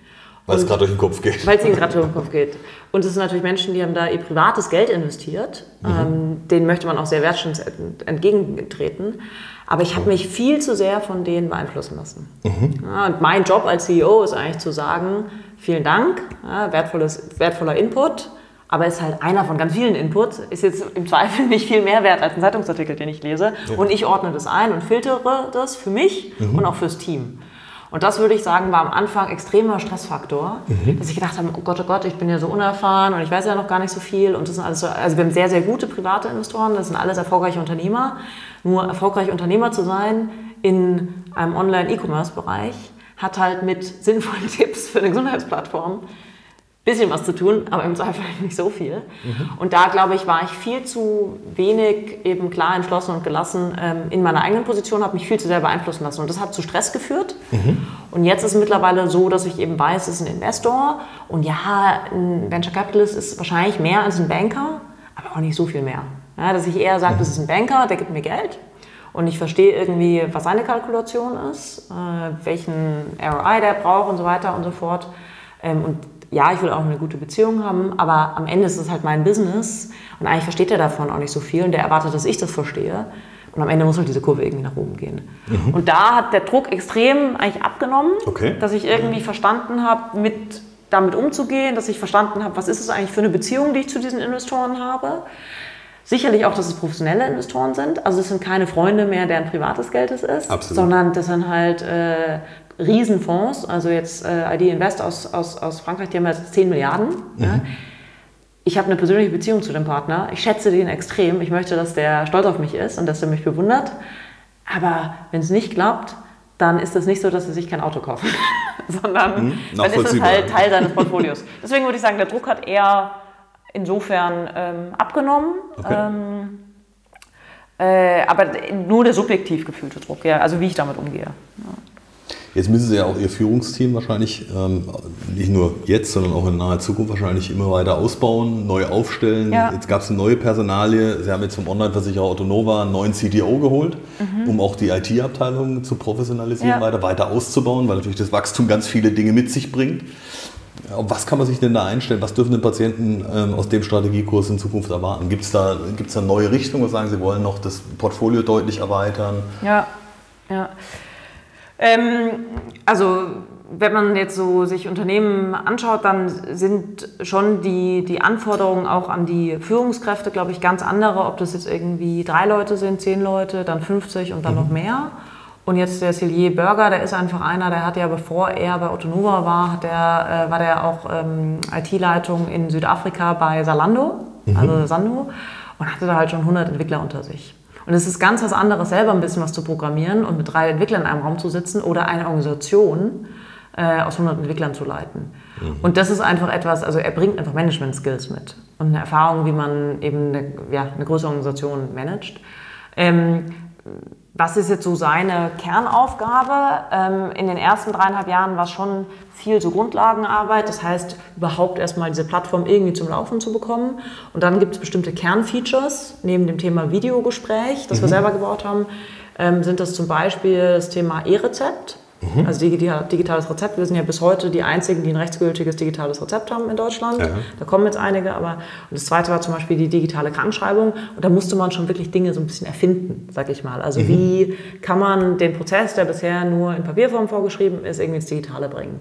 Weil es gerade durch den Kopf geht. Weil es ihnen gerade durch den Kopf geht. Und es sind natürlich Menschen, die haben da ihr privates Geld investiert. Mhm. Ähm, denen möchte man auch sehr wertschätzend entgegentreten. Aber ich habe mich viel zu sehr von denen beeinflussen lassen. Mhm. Ja, und mein Job als CEO ist eigentlich zu sagen, vielen Dank, ja, wertvolles, wertvoller Input, aber ist halt einer von ganz vielen Inputs, ist jetzt im Zweifel <laughs> nicht viel mehr wert als ein Zeitungsartikel, den ich lese. Ja. Und ich ordne das ein und filtere das für mich mhm. und auch fürs Team. Und das würde ich sagen, war am Anfang extremer Stressfaktor, mhm. dass ich gedacht habe, oh Gott, oh Gott, ich bin ja so unerfahren und ich weiß ja noch gar nicht so viel. Und das sind alles so, also wir haben sehr, sehr gute private Investoren, das sind alles erfolgreiche Unternehmer. Nur erfolgreich Unternehmer zu sein in einem Online-E-Commerce-Bereich hat halt mit sinnvollen <laughs> Tipps für eine Gesundheitsplattform bisschen was zu tun, aber im Zweifel <laughs> nicht so viel. Mhm. Und da, glaube ich, war ich viel zu wenig eben klar entschlossen und gelassen ähm, in meiner eigenen Position, habe mich viel zu sehr beeinflussen lassen. Und das hat zu Stress geführt. Mhm. Und jetzt ist es mittlerweile so, dass ich eben weiß, es ist ein Investor. Und ja, ein Venture Capitalist ist wahrscheinlich mehr als ein Banker, aber auch nicht so viel mehr. Ja, dass ich eher sage, mhm. das ist ein Banker, der gibt mir Geld. Und ich verstehe irgendwie, was seine Kalkulation ist, äh, welchen ROI der braucht und so weiter und so fort. Ähm, und ja, ich will auch eine gute Beziehung haben, aber am Ende ist es halt mein Business und eigentlich versteht er davon auch nicht so viel und der erwartet, dass ich das verstehe. Und am Ende muss halt diese Kurve irgendwie nach oben gehen. Mhm. Und da hat der Druck extrem eigentlich abgenommen, okay. dass ich irgendwie verstanden habe, mit damit umzugehen, dass ich verstanden habe, was ist es eigentlich für eine Beziehung, die ich zu diesen Investoren habe. Sicherlich auch, dass es professionelle Investoren sind. Also es sind keine Freunde mehr, deren privates Geld es ist, Absolut. sondern das sind halt äh, Riesenfonds. Also jetzt äh, ID Invest aus, aus, aus Frankreich, die haben jetzt 10 Milliarden. Mhm. Ja. Ich habe eine persönliche Beziehung zu dem Partner. Ich schätze den extrem. Ich möchte, dass der stolz auf mich ist und dass er mich bewundert. Aber wenn es nicht klappt, dann ist es nicht so, dass sie sich kein Auto kaufen, <laughs> sondern mhm, dann ist es halt Teil seines Portfolios. Deswegen würde ich sagen, der Druck hat eher insofern ähm, abgenommen. Okay. Ähm, äh, aber nur der subjektiv gefühlte Druck, ja, also wie ich damit umgehe. Ja. Jetzt müssen Sie ja auch Ihr Führungsteam wahrscheinlich, ähm, nicht nur jetzt, sondern auch in naher Zukunft wahrscheinlich immer weiter ausbauen, neu aufstellen. Ja. Jetzt gab es eine neue Personalie. Sie haben jetzt vom Online-Versicherer Autonova einen neuen CTO geholt, mhm. um auch die IT-Abteilung zu professionalisieren, ja. weiter, weiter auszubauen, weil natürlich das Wachstum ganz viele Dinge mit sich bringt. Auf was kann man sich denn da einstellen? Was dürfen denn Patienten ähm, aus dem Strategiekurs in Zukunft erwarten? Gibt es da, gibt's da neue Richtungen, wo sagen, Sie wollen noch das Portfolio deutlich erweitern? Ja, ja. Ähm, also wenn man jetzt so sich Unternehmen anschaut, dann sind schon die, die Anforderungen auch an die Führungskräfte, glaube ich, ganz andere. Ob das jetzt irgendwie drei Leute sind, zehn Leute, dann 50 und dann mhm. noch mehr. Und jetzt der Celier Burger, der ist einfach einer, der hat ja, bevor er bei Ottonova war, hat der, äh, war der auch ähm, IT-Leitung in Südafrika bei Salando, mhm. also Sando, und hatte da halt schon 100 Entwickler unter sich. Und es ist ganz was anderes, selber ein bisschen was zu programmieren und mit drei Entwicklern in einem Raum zu sitzen oder eine Organisation äh, aus 100 Entwicklern zu leiten. Mhm. Und das ist einfach etwas, also er bringt einfach Management-Skills mit und eine Erfahrung, wie man eben eine, ja, eine größere Organisation managt. Ähm, was ist jetzt so seine Kernaufgabe? Ähm, in den ersten dreieinhalb Jahren war es schon viel so Grundlagenarbeit, das heißt überhaupt erstmal diese Plattform irgendwie zum Laufen zu bekommen. Und dann gibt es bestimmte Kernfeatures, neben dem Thema Videogespräch, das mhm. wir selber gebaut haben, ähm, sind das zum Beispiel das Thema E-Rezept. Mhm. Also digitales Rezept. Wir sind ja bis heute die einzigen, die ein rechtsgültiges digitales Rezept haben in Deutschland. Ja. Da kommen jetzt einige, aber und das zweite war zum Beispiel die digitale Krankschreibung. Und da musste man schon wirklich Dinge so ein bisschen erfinden, sag ich mal. Also mhm. wie kann man den Prozess, der bisher nur in Papierform vorgeschrieben ist, irgendwie ins Digitale bringen.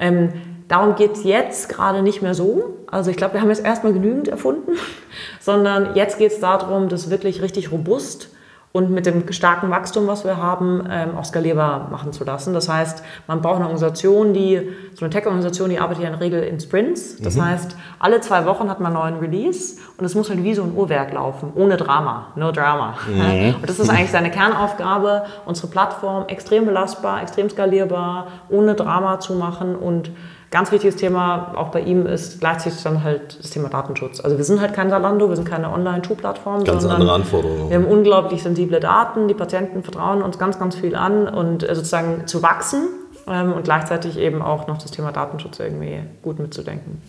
Ähm, darum geht es jetzt gerade nicht mehr so. Also ich glaube, wir haben jetzt erstmal genügend erfunden, <laughs> sondern jetzt geht es darum, das wirklich richtig robust und mit dem starken Wachstum, was wir haben, ähm, auch skalierbar machen zu lassen. Das heißt, man braucht eine Organisation, die, so eine Tech-Organisation, die arbeitet ja in der Regel in Sprints. Das mhm. heißt, alle zwei Wochen hat man einen neuen Release und es muss halt wie so ein Uhrwerk laufen, ohne Drama, no drama. Mhm. <laughs> Und das ist eigentlich seine Kernaufgabe, unsere Plattform extrem belastbar, extrem skalierbar, ohne Drama zu machen und Ganz wichtiges Thema auch bei ihm ist gleichzeitig dann halt das Thema Datenschutz. Also wir sind halt kein Zalando, wir sind keine Online-Schuhplattform. Ganz andere Anforderungen. Wir haben unglaublich sensible Daten, die Patienten vertrauen uns ganz, ganz viel an und äh, sozusagen zu wachsen ähm, und gleichzeitig eben auch noch das Thema Datenschutz irgendwie gut mitzudenken.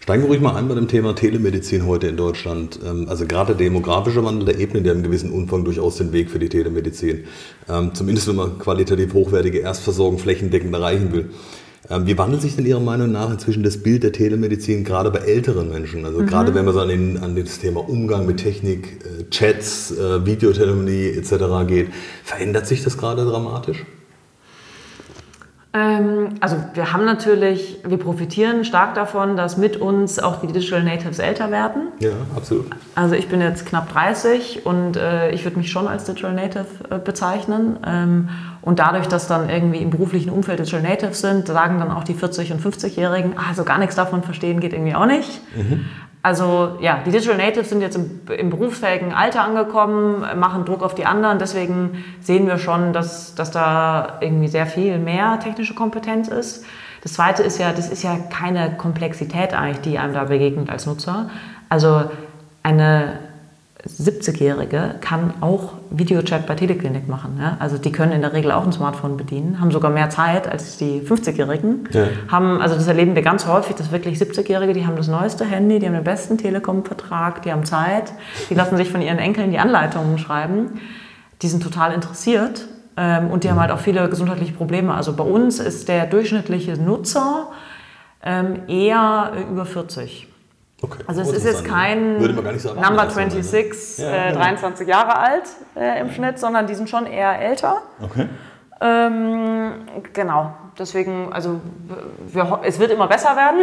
Steigen wir ruhig mal ein bei dem Thema Telemedizin heute in Deutschland. Ähm, also gerade der demografische Wandel, der ebnet ja im gewissen Umfang durchaus den Weg für die Telemedizin. Ähm, zumindest wenn man qualitativ hochwertige Erstversorgung flächendeckend erreichen will. Ähm, wie wandelt sich denn Ihrer Meinung nach inzwischen das Bild der Telemedizin gerade bei älteren Menschen? Also mhm. gerade wenn man so an, den, an das Thema Umgang mit Technik, äh, Chats, äh, Videotelefonie etc. geht, verändert sich das gerade dramatisch? Ähm, also wir haben natürlich, wir profitieren stark davon, dass mit uns auch die Digital Natives älter werden. Ja, absolut. Also ich bin jetzt knapp 30 und äh, ich würde mich schon als Digital Native äh, bezeichnen. Ähm, und dadurch, dass dann irgendwie im beruflichen Umfeld Digital Natives sind, sagen dann auch die 40- und 50-Jährigen, ah, so gar nichts davon verstehen geht irgendwie auch nicht. Mhm. Also ja, die Digital Natives sind jetzt im, im, berufsfähigen Alter angekommen, machen Druck auf die anderen. Deswegen sehen wir schon, dass, dass da irgendwie sehr viel mehr technische Kompetenz ist. Das Zweite ist ja, das ist ja keine Komplexität eigentlich, die einem da begegnet als Nutzer. Also eine 70-Jährige kann auch Videochat bei Teleklinik machen. Ja? Also die können in der Regel auch ein Smartphone bedienen, haben sogar mehr Zeit als die 50-Jährigen. Ja. also das erleben wir ganz häufig, dass wirklich 70-Jährige, die haben das neueste Handy, die haben den besten Telekom-Vertrag, die haben Zeit, die lassen sich von ihren Enkeln die Anleitungen schreiben. Die sind total interessiert ähm, und die haben halt auch viele gesundheitliche Probleme. Also bei uns ist der durchschnittliche Nutzer ähm, eher über 40. Okay. Also es ist jetzt kein Number 26, ne? ja, äh, 23 genau. Jahre alt äh, im Schnitt, sondern die sind schon eher älter. Okay. Ähm, genau, deswegen, also wir, es wird immer besser werden,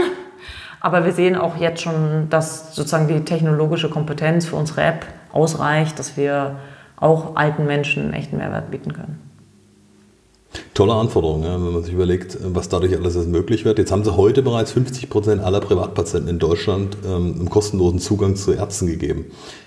aber wir sehen auch jetzt schon, dass sozusagen die technologische Kompetenz für unsere App ausreicht, dass wir auch alten Menschen einen echten Mehrwert bieten können. Tolle Anforderung, ja, wenn man sich überlegt, was dadurch alles möglich wird. Jetzt haben sie heute bereits 50 Prozent aller Privatpatienten in Deutschland ähm, einen kostenlosen Zugang zu Ärzten gegeben.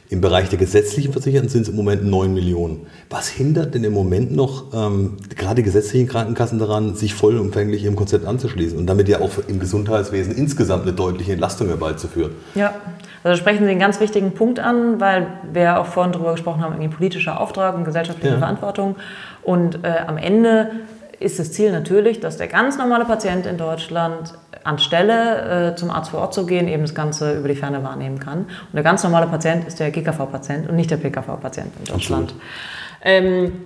Im Bereich der gesetzlichen Versicherten sind es im Moment 9 Millionen. Was hindert denn im Moment noch ähm, gerade die gesetzlichen Krankenkassen daran, sich vollumfänglich ihrem Konzept anzuschließen und damit ja auch im Gesundheitswesen insgesamt eine deutliche Entlastung herbeizuführen? Ja, also sprechen Sie einen ganz wichtigen Punkt an, weil wir auch vorhin darüber gesprochen haben, irgendwie politischer Auftrag und gesellschaftliche ja. Verantwortung. Und äh, am Ende ist das Ziel natürlich, dass der ganz normale Patient in Deutschland anstelle äh, zum Arzt vor Ort zu gehen, eben das Ganze über die Ferne wahrnehmen kann. Und der ganz normale Patient ist der GKV-Patient und nicht der PKV-Patient in Deutschland. Ähm,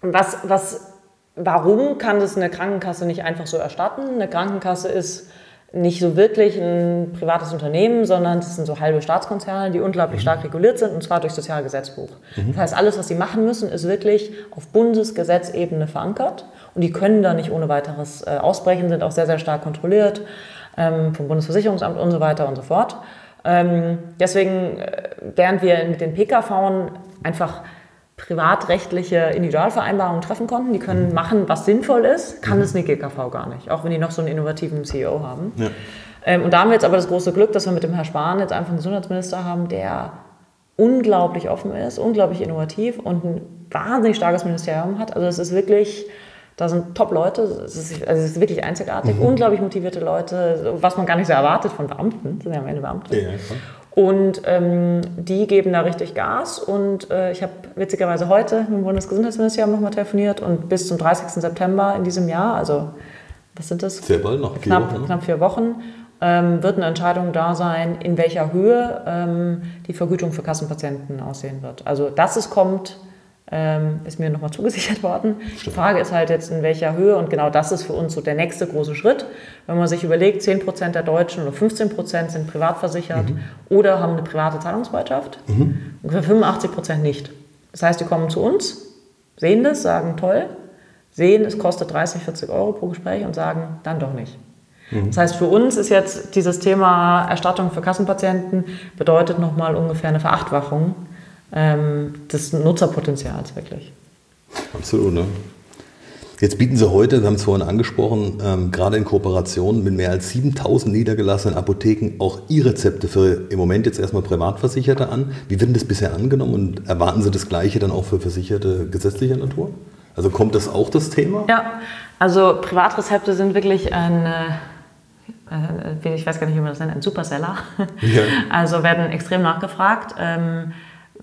was, was, warum kann das eine Krankenkasse nicht einfach so erstatten? Eine Krankenkasse ist nicht so wirklich ein privates Unternehmen, sondern es sind so halbe Staatskonzerne, die unglaublich stark reguliert sind, und zwar durch Sozialgesetzbuch. Mhm. Das heißt, alles, was sie machen müssen, ist wirklich auf Bundesgesetzebene verankert. Und die können da nicht ohne weiteres äh, ausbrechen, sind auch sehr, sehr stark kontrolliert ähm, vom Bundesversicherungsamt und so weiter und so fort. Ähm, deswegen, äh, während wir mit den PKV einfach privatrechtliche Individualvereinbarungen treffen konnten. Die können mhm. machen, was sinnvoll ist, kann mhm. es eine GKV gar nicht, auch wenn die noch so einen innovativen CEO haben. Ja. Ähm, und da haben wir jetzt aber das große Glück, dass wir mit dem Herrn Spahn jetzt einfach einen Gesundheitsminister haben, der unglaublich offen ist, unglaublich innovativ und ein wahnsinnig starkes Ministerium hat. Also es ist wirklich, da sind Top-Leute, es ist, also es ist wirklich einzigartig, mhm. unglaublich motivierte Leute, was man gar nicht so erwartet von Beamten, sind ja am Ende Beamte. Ja, und ähm, die geben da richtig Gas. Und äh, ich habe witzigerweise heute mit dem Bundesgesundheitsministerium nochmal telefoniert und bis zum 30. September in diesem Jahr, also was sind das? Sehr bald noch. Knapp, vier Wochen, knapp vier Wochen, ähm, wird eine Entscheidung da sein, in welcher Höhe ähm, die Vergütung für Kassenpatienten aussehen wird. Also, dass es kommt, ähm, ist mir nochmal <laughs> zugesichert worden. Stimmt. Die Frage ist halt jetzt, in welcher Höhe und genau das ist für uns so der nächste große Schritt. Wenn man sich überlegt, 10% der Deutschen oder 15% sind privat versichert mhm. oder haben eine private Zahlungsbereitschaft, mhm. ungefähr 85% nicht. Das heißt, die kommen zu uns, sehen das, sagen toll, sehen, es kostet 30, 40 Euro pro Gespräch und sagen dann doch nicht. Mhm. Das heißt, für uns ist jetzt dieses Thema Erstattung für Kassenpatienten bedeutet nochmal ungefähr eine Verachtfachung ähm, des Nutzerpotenzials wirklich. Absolut, ne? Jetzt bieten Sie heute, wir haben es vorhin angesprochen, ähm, gerade in Kooperation mit mehr als 7000 niedergelassenen Apotheken auch E-Rezepte für im Moment jetzt erstmal Privatversicherte an. Wie wird das bisher angenommen und erwarten Sie das Gleiche dann auch für Versicherte gesetzlicher Natur? Also kommt das auch das Thema? Ja, also Privatrezepte sind wirklich ein, äh, ich weiß gar nicht, wie man das nennt, ein Superseller. Ja. <laughs> Also werden extrem nachgefragt. Ähm,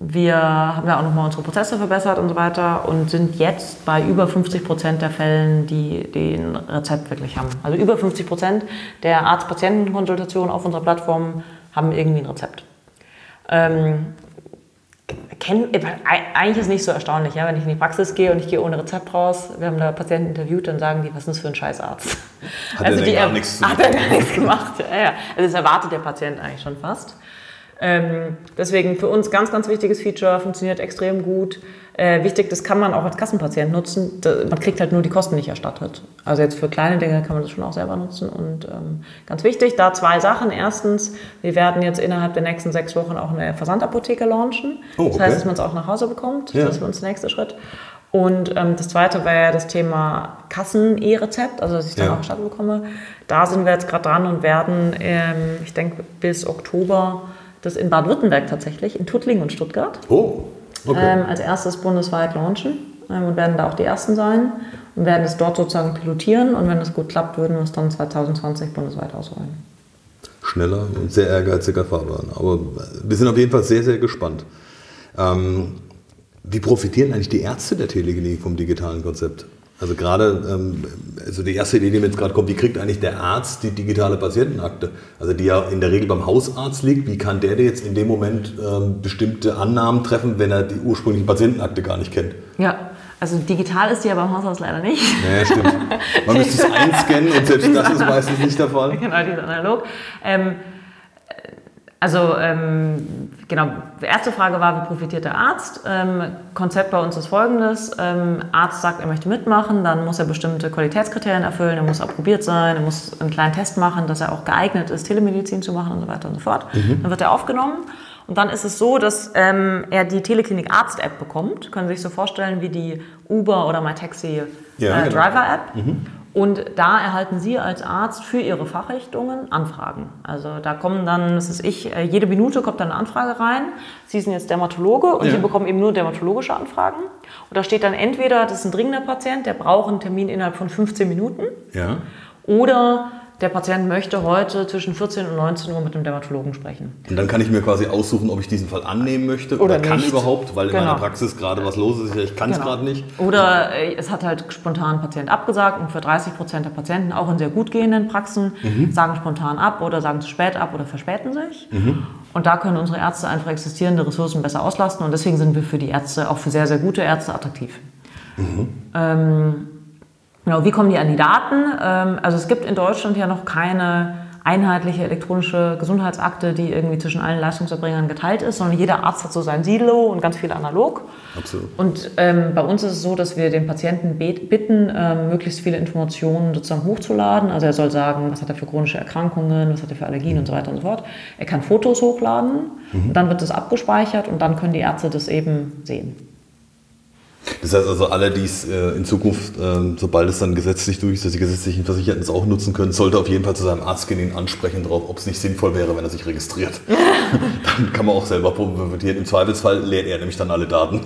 wir haben ja auch nochmal unsere Prozesse verbessert und so weiter und sind jetzt bei über 50 Prozent der Fällen, die, die ein Rezept wirklich haben. Also über 50 Prozent der Arzt-Patienten-Konsultationen auf unserer Plattform haben irgendwie ein Rezept. Ähm, kenn, eigentlich ist es nicht so erstaunlich, ja, wenn ich in die Praxis gehe und ich gehe ohne Rezept raus, wir haben da Patienten interviewt, dann sagen die, was ist das für ein Scheißarzt? Hat <laughs> also er die, gar nichts <laughs> Hat er gar nichts gemacht, ja, ja. Also das erwartet der Patient eigentlich schon fast. Ähm, deswegen für uns ganz, ganz wichtiges Feature, funktioniert extrem gut. Äh, wichtig, das kann man auch als Kassenpatient nutzen. Da, man kriegt halt nur die Kosten nicht erstattet. Also jetzt für kleine Dinge kann man das schon auch selber nutzen. Und ähm, ganz wichtig, da zwei Sachen. Erstens, wir werden jetzt innerhalb der nächsten sechs Wochen auch eine Versandapotheke launchen. Oh, okay. Das heißt, dass man es auch nach Hause bekommt. Ja. Das ist für uns der nächste Schritt. Und ähm, das zweite wäre das Thema Kassen-E-Rezept, also dass ich dann ja. auch erstattet bekomme. Da sind wir jetzt gerade dran und werden, ähm, ich denke, bis Oktober das in Baden-Württemberg tatsächlich, in Tuttlingen und Stuttgart. Oh, okay. Ähm, als erstes bundesweit launchen ähm, und werden da auch die Ersten sein und werden es dort sozusagen pilotieren und wenn es gut klappt, würden wir es dann 2020 bundesweit ausrollen. Schneller und sehr ehrgeiziger Fahrplan. Aber wir sind auf jeden Fall sehr, sehr gespannt. Ähm, wie profitieren eigentlich die Ärzte der Telegenik vom digitalen Konzept? Also gerade, ähm, also die erste Idee, die mir jetzt gerade kommt, wie kriegt eigentlich der Arzt die digitale Patientenakte? Also die ja in der Regel beim Hausarzt liegt. Wie kann der jetzt in dem Moment ähm, bestimmte Annahmen treffen, wenn er die ursprüngliche Patientenakte gar nicht kennt? Ja, also digital ist die ja beim Hausarzt leider nicht. Ja, stimmt. Man <laughs> müsste es einscannen und selbst das ist meistens nicht der Fall. Genau, die ist analog. Ähm, Also ähm, genau, die erste Frage war, wie profitiert der Arzt? Ähm, Konzept bei uns ist folgendes. Ähm, Arzt sagt, er möchte mitmachen, dann muss er bestimmte Qualitätskriterien erfüllen, er muss approbiert sein, er muss einen kleinen Test machen, dass er auch geeignet ist, Telemedizin zu machen und so weiter und so fort. Mhm. Dann wird er aufgenommen und dann ist es so, dass ähm, er die Teleklinik Arzt-App bekommt. Können Sie sich so vorstellen wie die Uber oder MyTaxi ja, äh, genau. Driver-App. Mhm. Und da erhalten Sie als Arzt für Ihre Fachrichtungen Anfragen. Also da kommen dann, das ist ich, äh, jede Minute kommt dann eine Anfrage rein. Sie sind jetzt Dermatologe und ja. Sie bekommen eben nur dermatologische Anfragen. Und da steht dann entweder, das ist ein dringender Patient, der braucht einen Termin innerhalb von 15 Minuten. Ja. Oder der Patient möchte heute zwischen 14 und 19 Uhr mit dem Dermatologen sprechen. Und dann kann ich mir quasi aussuchen, ob ich diesen Fall annehmen möchte oder, oder kann nicht. überhaupt, weil in genau. meiner Praxis gerade was los ist. Ich kann es genau. gerade nicht. Oder äh, es hat halt spontan ein Patient abgesagt und für 30 Prozent der Patienten, auch in sehr gut gehenden Praxen, mhm. sagen spontan ab oder sagen zu spät ab oder verspäten sich. Mhm. Und da können unsere Ärzte einfach existierende Ressourcen besser auslasten und deswegen sind wir für die Ärzte, auch für sehr, sehr gute Ärzte attraktiv. Mhm. Ähm, Genau, wie kommen die an die Daten? Ähm, also es gibt in Deutschland ja noch keine einheitliche elektronische Gesundheitsakte, die irgendwie zwischen allen Leistungserbringern geteilt ist, sondern jeder Arzt hat so sein Silo und ganz viel analog. Absolut. Und ähm, bei uns ist es so, dass wir den Patienten bitten, ähm, möglichst viele Informationen sozusagen hochzuladen. Also er soll sagen, was hat er für chronische Erkrankungen, was hat er für Allergien mhm. und so weiter und so fort. Er kann Fotos hochladen, mhm. dann wird das abgespeichert und dann können die Ärzte das eben sehen. Das heißt also, alle, die es äh, in Zukunft, äh, sobald es dann gesetzlich durch ist, dass die gesetzlichen Versicherten es auch nutzen können, sollte auf jeden Fall zu seinem Arzt gehen, ihn ansprechen darauf, ob es nicht sinnvoll wäre, wenn er sich registriert. <laughs> dann kann man auch selber profitieren. Im Zweifelsfall leert er nämlich dann alle Daten.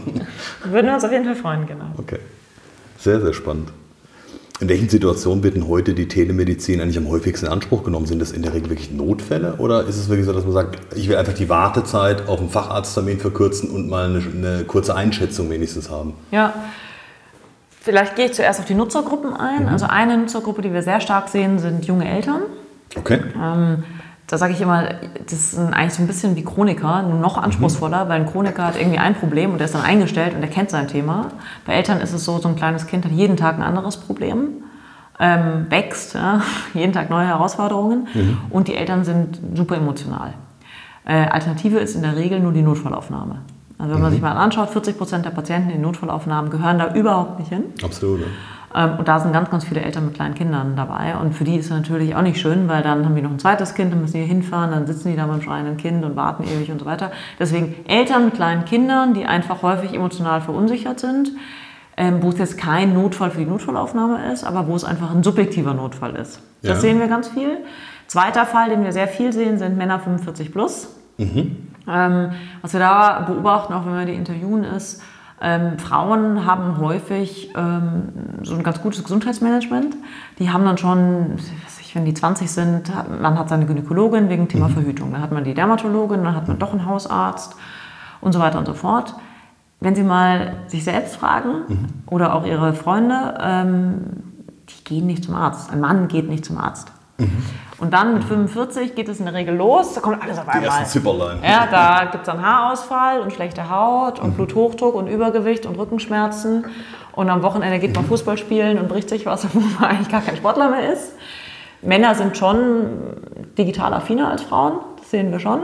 Würden wir uns auf jeden Fall freuen, genau. Okay. Sehr, sehr spannend. In welchen Situationen wird denn heute die Telemedizin eigentlich am häufigsten in Anspruch genommen? Sind das in der Regel wirklich Notfälle oder ist es wirklich so, dass man sagt, ich will einfach die Wartezeit auf einen Facharzttermin verkürzen und mal eine, eine kurze Einschätzung wenigstens haben? Ja, vielleicht gehe ich zuerst auf die Nutzergruppen ein. Mhm. Also eine Nutzergruppe, die wir sehr stark sehen, sind junge Eltern. Okay. Ähm, da sage ich immer, das ist eigentlich so ein bisschen wie Chroniker, nur noch anspruchsvoller, mhm. weil ein Chroniker hat irgendwie ein Problem und der ist dann eingestellt und der kennt sein Thema. Bei Eltern ist es so, so ein kleines Kind hat jeden Tag ein anderes Problem, ähm, wächst, ja, <laughs> jeden Tag neue Herausforderungen mhm. und die Eltern sind super emotional. Äh, Alternative ist in der Regel nur die Notfallaufnahme. Also wenn man mhm. sich mal anschaut, 40 Prozent der Patienten in Notfallaufnahmen gehören da überhaupt nicht hin. Absolut. Ja. Ähm, und da sind ganz, ganz viele Eltern mit kleinen Kindern dabei. Und für die ist es natürlich auch nicht schön, weil dann haben die noch ein zweites Kind, dann müssen die hinfahren, dann sitzen die da beim schreienden Kind und warten ewig und so weiter. Deswegen Eltern mit kleinen Kindern, die einfach häufig emotional verunsichert sind, ähm, wo es jetzt kein Notfall für die Notfallaufnahme ist, aber wo es einfach ein subjektiver Notfall ist. Das ja. sehen wir ganz viel. Zweiter Fall, den wir sehr viel sehen, sind Männer 45 plus. Mhm. Ähm, was wir da beobachten, auch wenn wir die interviewen, ist, ähm, Frauen haben häufig ähm, so ein ganz gutes Gesundheitsmanagement. Die haben dann schon, ich, wenn die 20 sind, man hat seine Gynäkologin wegen Thema mhm. Verhütung. Dann hat man die Dermatologin, dann hat man doch einen Hausarzt und so weiter und so fort. Wenn Sie mal sich selbst fragen mhm. oder auch Ihre Freunde, ähm, die gehen nicht zum Arzt. Ein Mann geht nicht zum Arzt. Mhm. Und dann mit 45 geht es in der Regel los, da kommt alles auf einmal. Die ersten Zipperlein. Ja, da gibt es dann Haarausfall und schlechte Haut und mhm. Bluthochdruck und Übergewicht und Rückenschmerzen. Und am Wochenende geht man mhm. Fußball spielen und bricht sich was, <laughs> obwohl man eigentlich gar kein Sportler mehr ist. Männer sind schon digital affiner als Frauen, das sehen wir schon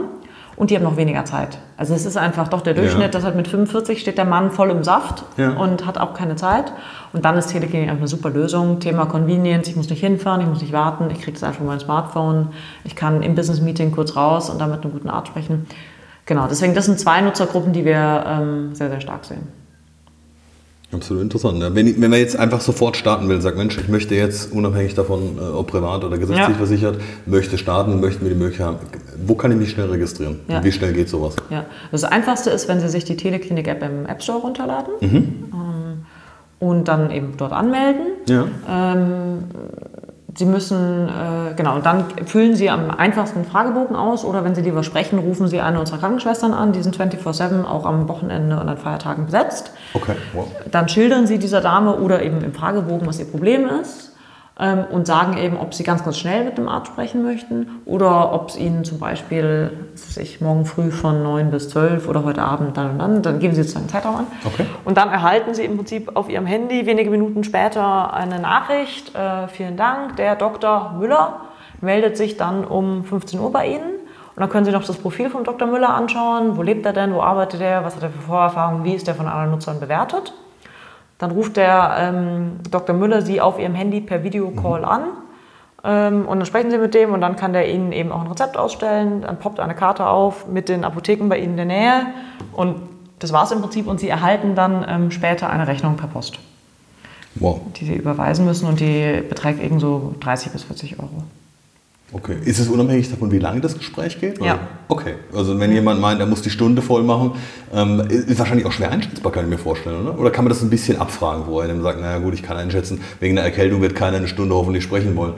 und die haben noch weniger Zeit. Also es ist einfach doch der Durchschnitt, ja. dass halt mit 45 steht der Mann voll im Saft ja. und hat auch keine Zeit. Und dann ist Teleklinik einfach eine super Lösung. Thema Convenience, ich muss nicht hinfahren, ich muss nicht warten, ich kriege das einfach mein Smartphone, ich kann im Business-Meeting kurz raus und dann mit einem guten Arzt sprechen. Genau, deswegen das sind zwei Nutzergruppen, die wir ähm, sehr, sehr stark sehen. Absolut interessant. Wenn, wenn man jetzt einfach sofort starten will, sagt Mensch, ich möchte jetzt unabhängig davon, äh, ob privat oder gesetzlich ja. versichert, möchte starten, möchten wir die Möglichkeit haben. Wo kann ich mich schnell registrieren? Ja. Wie schnell geht sowas? Ja. Das Einfachste ist, wenn Sie sich die Teleklinik-App im App Store runterladen mhm. ähm, und dann eben dort anmelden. Ja. Ähm, Sie müssen, äh, genau, und dann füllen Sie am einfachsten Fragebogen aus oder wenn Sie lieber sprechen, rufen Sie eine unserer Krankenschwestern an. Die sind 24-7 auch am Wochenende und an Feiertagen besetzt. Okay. Wow. Dann schildern Sie dieser Dame oder eben im Fragebogen, was Ihr Problem ist ähm, und sagen eben, ob sie ganz, ganz schnell mit dem Arzt sprechen möchten oder ob es ihnen zum Beispiel, ich, morgen früh von 9 bis 12 oder heute Abend dann und dann, dann geben sie sozusagen einen Zeitraum an. Okay. Und dann erhalten sie im Prinzip auf ihrem Handy wenige Minuten später eine Nachricht, äh, vielen Dank, der Dr. Müller meldet sich dann um 15 Uhr bei Ihnen Und dann können Sie noch das Profil von Dr. Müller anschauen. Wo lebt er denn? Wo arbeitet er? Was hat er für Vorerfahrungen? Wie ist er von anderen Nutzern bewertet? Dann ruft der ähm, Dr. Müller Sie auf Ihrem Handy per Videocall mhm. an. Ähm, und dann sprechen Sie mit dem und dann kann der Ihnen eben auch ein Rezept ausstellen. Dann poppt eine Karte auf mit den Apotheken bei Ihnen in der Nähe. Und das war es im Prinzip. Und Sie erhalten dann ähm, später eine Rechnung per Post. Wow. Die Sie überweisen müssen und die beträgt irgend so 30 bis 40 Euro. Okay. Ist es unabhängig davon, wie lange das Gespräch geht? Ja. Okay. Also wenn jemand meint, er muss die Stunde voll machen, ähm, ist wahrscheinlich auch schwer einschätzbar, kann ich mir vorstellen, oder? Oder kann man das ein bisschen abfragen, wo er dann sagt, naja gut, ich kann einschätzen, wegen der Erkältung wird keiner eine Stunde hoffentlich sprechen wollen.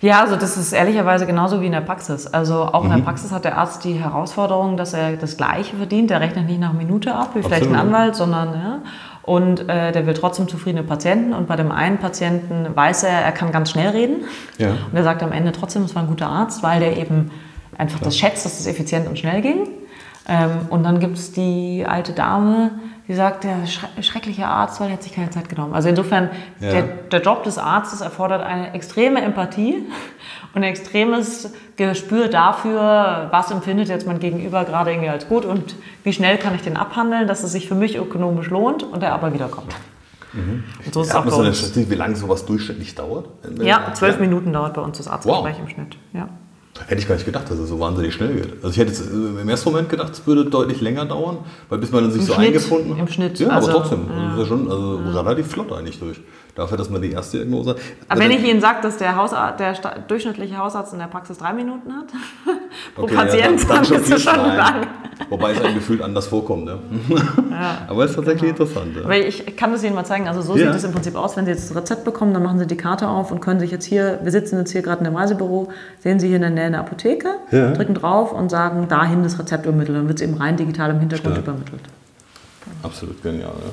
Ja, also das ist ehrlicherweise genauso wie in der Praxis. Also auch in der mhm. Praxis hat der Arzt die Herausforderung, dass er das Gleiche verdient. Der rechnet nicht nach Minute ab, wie vielleicht ein Anwalt, sondern ja, und äh, der will trotzdem zufriedene Patienten. Und bei dem einen Patienten weiß er, er kann ganz schnell reden. Ja. Und er sagt am Ende trotzdem, es war ein guter Arzt, weil der eben einfach das schätzt, dass es effizient und schnell ging. Ähm, und dann gibt es die alte Dame, die sagt, der schreckliche Arzt, weil er hat sich keine Zeit genommen. Also insofern, ja. der, der Job des Arztes erfordert eine extreme Empathie <laughs> und ein extremes Gespür dafür, was empfindet jetzt mein Gegenüber gerade irgendwie als gut und wie schnell kann ich den abhandeln, dass es sich für mich ökonomisch lohnt und er aber wiederkommt. Mhm. Und so ist ja, es auch so eine Statistik, wie lange sowas durchschnittlich dauert? Ja, zwölf ja. Minuten dauert bei uns das Arztgespräch wow. im Schnitt. Ja. Hätte ich gar nicht gedacht, dass es so wahnsinnig schnell geht. Also ich hätte jetzt äh, im ersten Moment gedacht, es würde deutlich länger dauern, weil bis man dann sich Im so Schnitt, eingefunden hat. Im Schnitt. Ja, also, aber trotzdem. Ja. Also, ja schon, also ja. relativ flott eigentlich durch dafür, dass man die erste Diagnose hat. Aber wenn ich Ihnen sage, dass der, Hausarzt, der durchschnittliche Hausarzt in der Praxis drei Minuten hat, <laughs> pro okay, Patient, ja, dann, dann, dann ist das schon lang. Wobei es einem gefühlt anders vorkommt. Ne? Ja, <laughs> Aber es ist tatsächlich genau. interessant. Ja. Weil ich kann das Ihnen mal zeigen. Also so sieht es im Prinzip aus, wenn Sie jetzt das Rezept bekommen, dann machen Sie die Karte auf und können sich jetzt hier, wir sitzen jetzt hier gerade in dem Reisebüro, sehen Sie hier in der Nähe eine Apotheke, drücken drauf und sagen, dahin das Rezept übermitteln. Dann wird es eben rein digital im Hintergrund Stark. übermittelt. Absolut genial. Ja.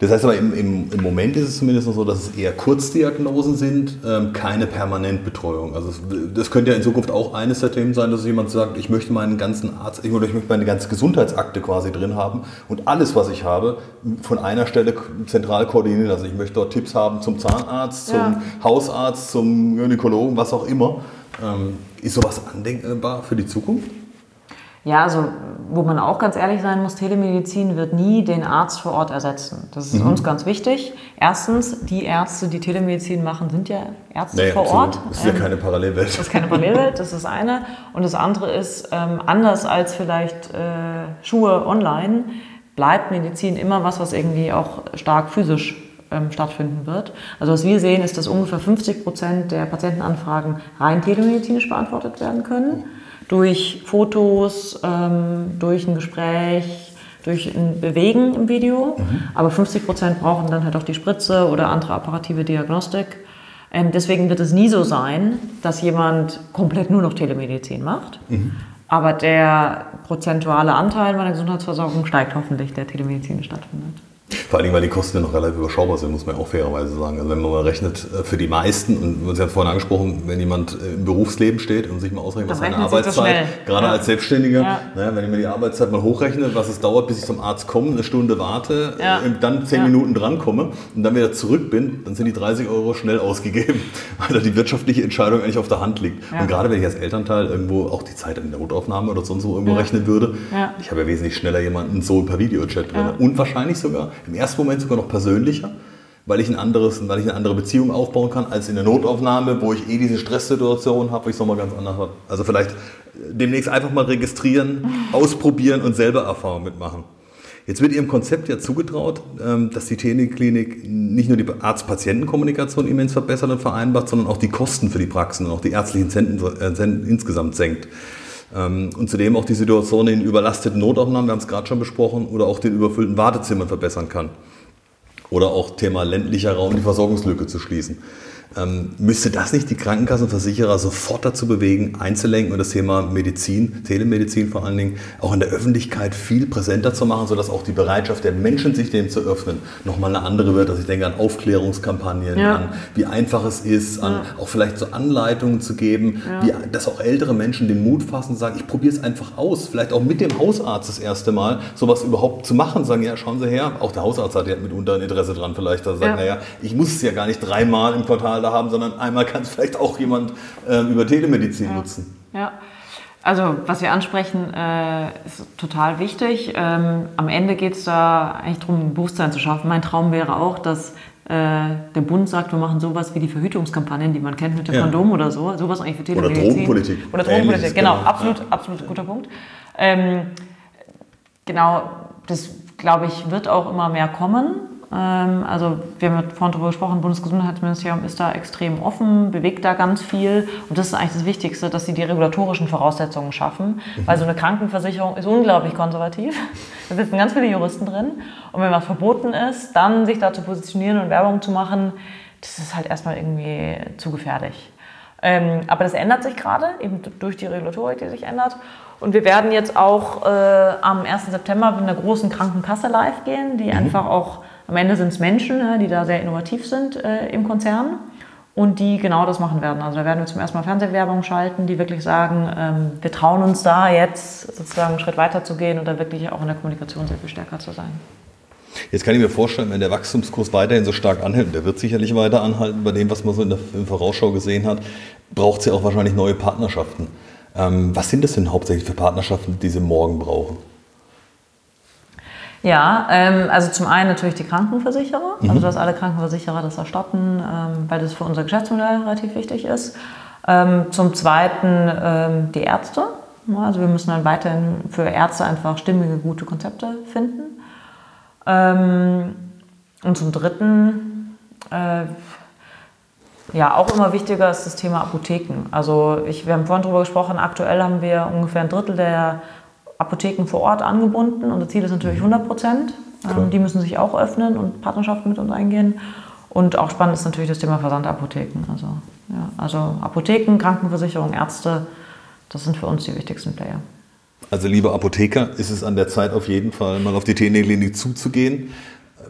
Das heißt aber, im, im, im, Moment ist es zumindest noch so, dass es eher Kurzdiagnosen sind, ähm, keine Permanentbetreuung. Also es, das könnte ja in Zukunft auch eines der Themen sein, dass jemand sagt, ich möchte meinen ganzen Arzt, oder ich möchte meine ganze Gesundheitsakte quasi drin haben und alles, was ich habe, von einer Stelle zentral koordinieren. Also ich möchte dort Tipps haben zum Zahnarzt, zum ja. Hausarzt, zum Gynäkologen, was auch immer. Ähm, ist sowas andenkbar für die Zukunft? Ja, also wo man auch ganz ehrlich sein muss, Telemedizin wird nie den Arzt vor Ort ersetzen. Das ist mhm. uns ganz wichtig. Erstens, die Ärzte, die Telemedizin machen, sind ja Ärzte naja, vor absolut. Ort. Das ist ja ähm, keine Parallelwelt. Das ist keine Parallelwelt, das ist das eine. Und das andere ist, ähm, anders als vielleicht äh, Schuhe online, bleibt Medizin immer was, was irgendwie auch stark physisch ähm, stattfinden wird. Also was wir sehen, ist, dass ungefähr 50 Prozent der Patientenanfragen rein telemedizinisch beantwortet werden können durch Fotos, ähm, durch ein Gespräch, durch ein Bewegen im Video. Mhm. Aber 50 Prozent brauchen dann halt auch die Spritze oder andere apparative Diagnostik. Ähm, deswegen wird es nie so sein, dass jemand komplett nur noch Telemedizin macht. Mhm. Aber der prozentuale Anteil meiner Gesundheitsversorgung steigt hoffentlich, der Telemedizin stattfindet. Vor allem, weil die Kosten ja noch relativ überschaubar sind, muss man auch fairerweise sagen. Also wenn man mal rechnet, äh, für die meisten, und Sie haben es vorhin angesprochen, wenn jemand äh, im Berufsleben steht und sich mal ausrechnet, was seine Arbeitszeit, gerade ja. als Selbstständiger, ja. ne, wenn ich mir die Arbeitszeit mal hochrechne, was es dauert, bis ich zum Arzt komme, eine Stunde warte, ja. äh, dann zehn Minuten drankomme und dann wieder zurück bin, dann sind die 30 Euro schnell ausgegeben, <laughs> weil da die wirtschaftliche Entscheidung eigentlich auf der Hand liegt. Und gerade wenn ich als Elternteil irgendwo auch die Zeit in der Notaufnahme oder sonst wo irgendwo rechnen würde, ich habe ja wesentlich schneller jemanden so per Videochat drin. Und wahrscheinlich sogar im ersten Moment sogar noch persönlicher, weil ich, ein anderes, weil ich eine andere Beziehung aufbauen kann als in der Notaufnahme, wo ich eh diese Stresssituation habe, wo ich es nochmal ganz anders habe. Also vielleicht demnächst einfach mal registrieren, <laughs> ausprobieren und selber Erfahrung mitmachen. Jetzt wird Ihrem Konzept ja zugetraut, ähm, dass die Teleklinik nicht nur die Arzt-Patienten-Kommunikation immens verbessert und vereinbart, sondern auch die Kosten für die Praxen und auch die ärztlichen Zentren insgesamt senkt. Ähm, und zudem auch die Situation in überlasteten Notaufnahmen, wir haben es gerade schon besprochen, oder auch den überfüllten Wartezimmern verbessern kann. Oder auch Thema ländlicher Raum, die Versorgungslücke zu schließen. Ähm, müsste das nicht die Krankenkassenversicherer sofort dazu bewegen, einzulenken und das Thema Medizin, Telemedizin vor allen Dingen, auch in der Öffentlichkeit viel präsenter zu machen, sodass auch die Bereitschaft der Menschen, sich dem zu öffnen, nochmal eine andere wird. Also ich denke an Aufklärungskampagnen, ja. an wie einfach es ist, an ja. auch vielleicht so Anleitungen zu geben, ja. wie, dass auch ältere Menschen den Mut fassen und sagen, ich probiere es einfach aus. Vielleicht auch mit dem Hausarzt das erste Mal, sowas überhaupt zu machen. Sagen, ja, schauen Sie her. Auch der Hausarzt hat ja mitunter ein Interesse dran, vielleicht, dass er sagt, naja, ich muss es ja gar nicht dreimal im Quartal da haben, sondern einmal kann es vielleicht auch jemand äh, über Telemedizin ja. nutzen. Ja. Also, was wir ansprechen, äh, ist total wichtig. Ähm, am Ende geht es da eigentlich darum, ein Bewusstsein zu schaffen. Mein Traum wäre auch, dass äh, der Bund sagt, wir machen sowas wie die Verhütungskampagnen, die man kennt mit dem ja. Kondom oder so. Sowas eigentlich für Telemedizin. Oder Drogenpolitik. Oder Drogenpolitik, genau. genau. Absolut, ja. absolut guter Punkt. Ähm, genau, das glaube ich, wird auch immer mehr kommen. Ähm, also wir haben vorhin darüber gesprochen, das Bundesgesundheitsministerium ist da extrem offen, bewegt da ganz viel. Und das ist eigentlich das Wichtigste, dass sie die regulatorischen Voraussetzungen schaffen. Mhm. Weil so eine Krankenversicherung ist unglaublich konservativ. <laughs> Da sitzen ganz viele Juristen drin. Und wenn was verboten ist, dann sich da zu positionieren und Werbung zu machen, das ist halt erstmal irgendwie zu gefährlich. Ähm, aber das ändert sich gerade, eben durch die Regulatorik, die sich ändert. Und wir werden jetzt auch äh, am 1. September mit einer großen Krankenkasse live gehen, die mhm. einfach auch am Ende sind es Menschen, die da sehr innovativ sind äh, im Konzern und die genau das machen werden. Also da werden wir zum ersten Mal Fernsehwerbung schalten, die wirklich sagen, ähm, wir trauen uns da jetzt sozusagen einen Schritt weiter zu gehen und da wirklich auch in der Kommunikation sehr viel stärker zu sein. Jetzt kann ich mir vorstellen, wenn der Wachstumskurs weiterhin so stark anhält, der wird sicherlich weiter anhalten, bei dem, was man so in der Vorausschau gesehen hat, braucht es ja auch wahrscheinlich neue Partnerschaften. Ähm, was sind das denn hauptsächlich für Partnerschaften, die Sie morgen brauchen? Ja, ähm, also zum einen natürlich die Krankenversicherer, mhm. also dass alle Krankenversicherer das erstatten, ähm, weil das für unser Geschäftsmodell relativ wichtig ist. Ähm, zum zweiten ähm, die Ärzte. Also wir müssen dann weiterhin für Ärzte einfach stimmige, gute Konzepte finden. Ähm, und zum dritten, äh, ja, auch immer wichtiger ist das Thema Apotheken. Also ich, wir haben vorhin darüber gesprochen, aktuell haben wir ungefähr ein Drittel der Apotheken vor Ort angebunden. Unser Ziel ist natürlich 100 Prozent. Ähm, die müssen sich auch öffnen und Partnerschaften mit uns eingehen. Und auch spannend ist natürlich das Thema Versandapotheken. Also, ja, also Apotheken, Krankenversicherung, Ärzte, das sind für uns die wichtigsten Player. Also liebe Apotheker, ist es an der Zeit auf jeden Fall mal auf die TNE-Klinik zuzugehen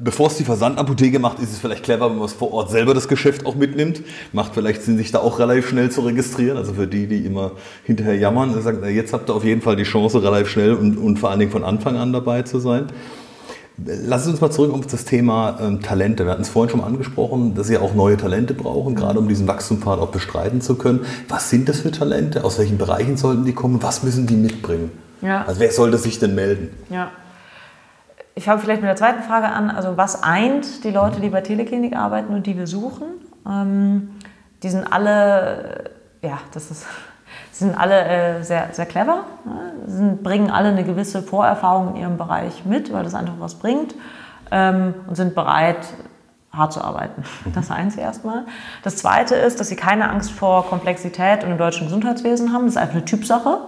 bevor es die Versandapotheke macht, ist es vielleicht clever, wenn man es vor Ort selber das Geschäft auch mitnimmt. Macht vielleicht Sinn, sich da auch relativ schnell zu registrieren. Also für die, die immer hinterher jammern, sagen, jetzt habt ihr auf jeden Fall die Chance, relativ schnell und, und vor allen Dingen von Anfang an dabei zu sein. Lass uns mal zurück auf das Thema ähm, Talente. Wir hatten es vorhin schon mal angesprochen, dass Sie auch neue Talente brauchen, gerade um diesen Wachstumspfad auch bestreiten zu können. Was sind das für Talente? Aus welchen Bereichen sollten die kommen? Was müssen die mitbringen? Ja. Also wer sollte sich denn melden? Ja. Ich fange vielleicht mit der zweiten Frage an. Also was eint die Leute, die bei Teleklinik arbeiten und die wir suchen? Ähm, die sind alle, ja, das ist, <laughs> sind alle äh, sehr, sehr clever, ne? sind, bringen alle eine gewisse Vorerfahrung in ihrem Bereich mit, weil das einfach was bringt ähm, und sind bereit, hart zu arbeiten. <laughs> Das eins erstmal. Das zweite ist, dass sie keine Angst vor Komplexität und im deutschen Gesundheitswesen haben. Das ist einfach eine Typsache.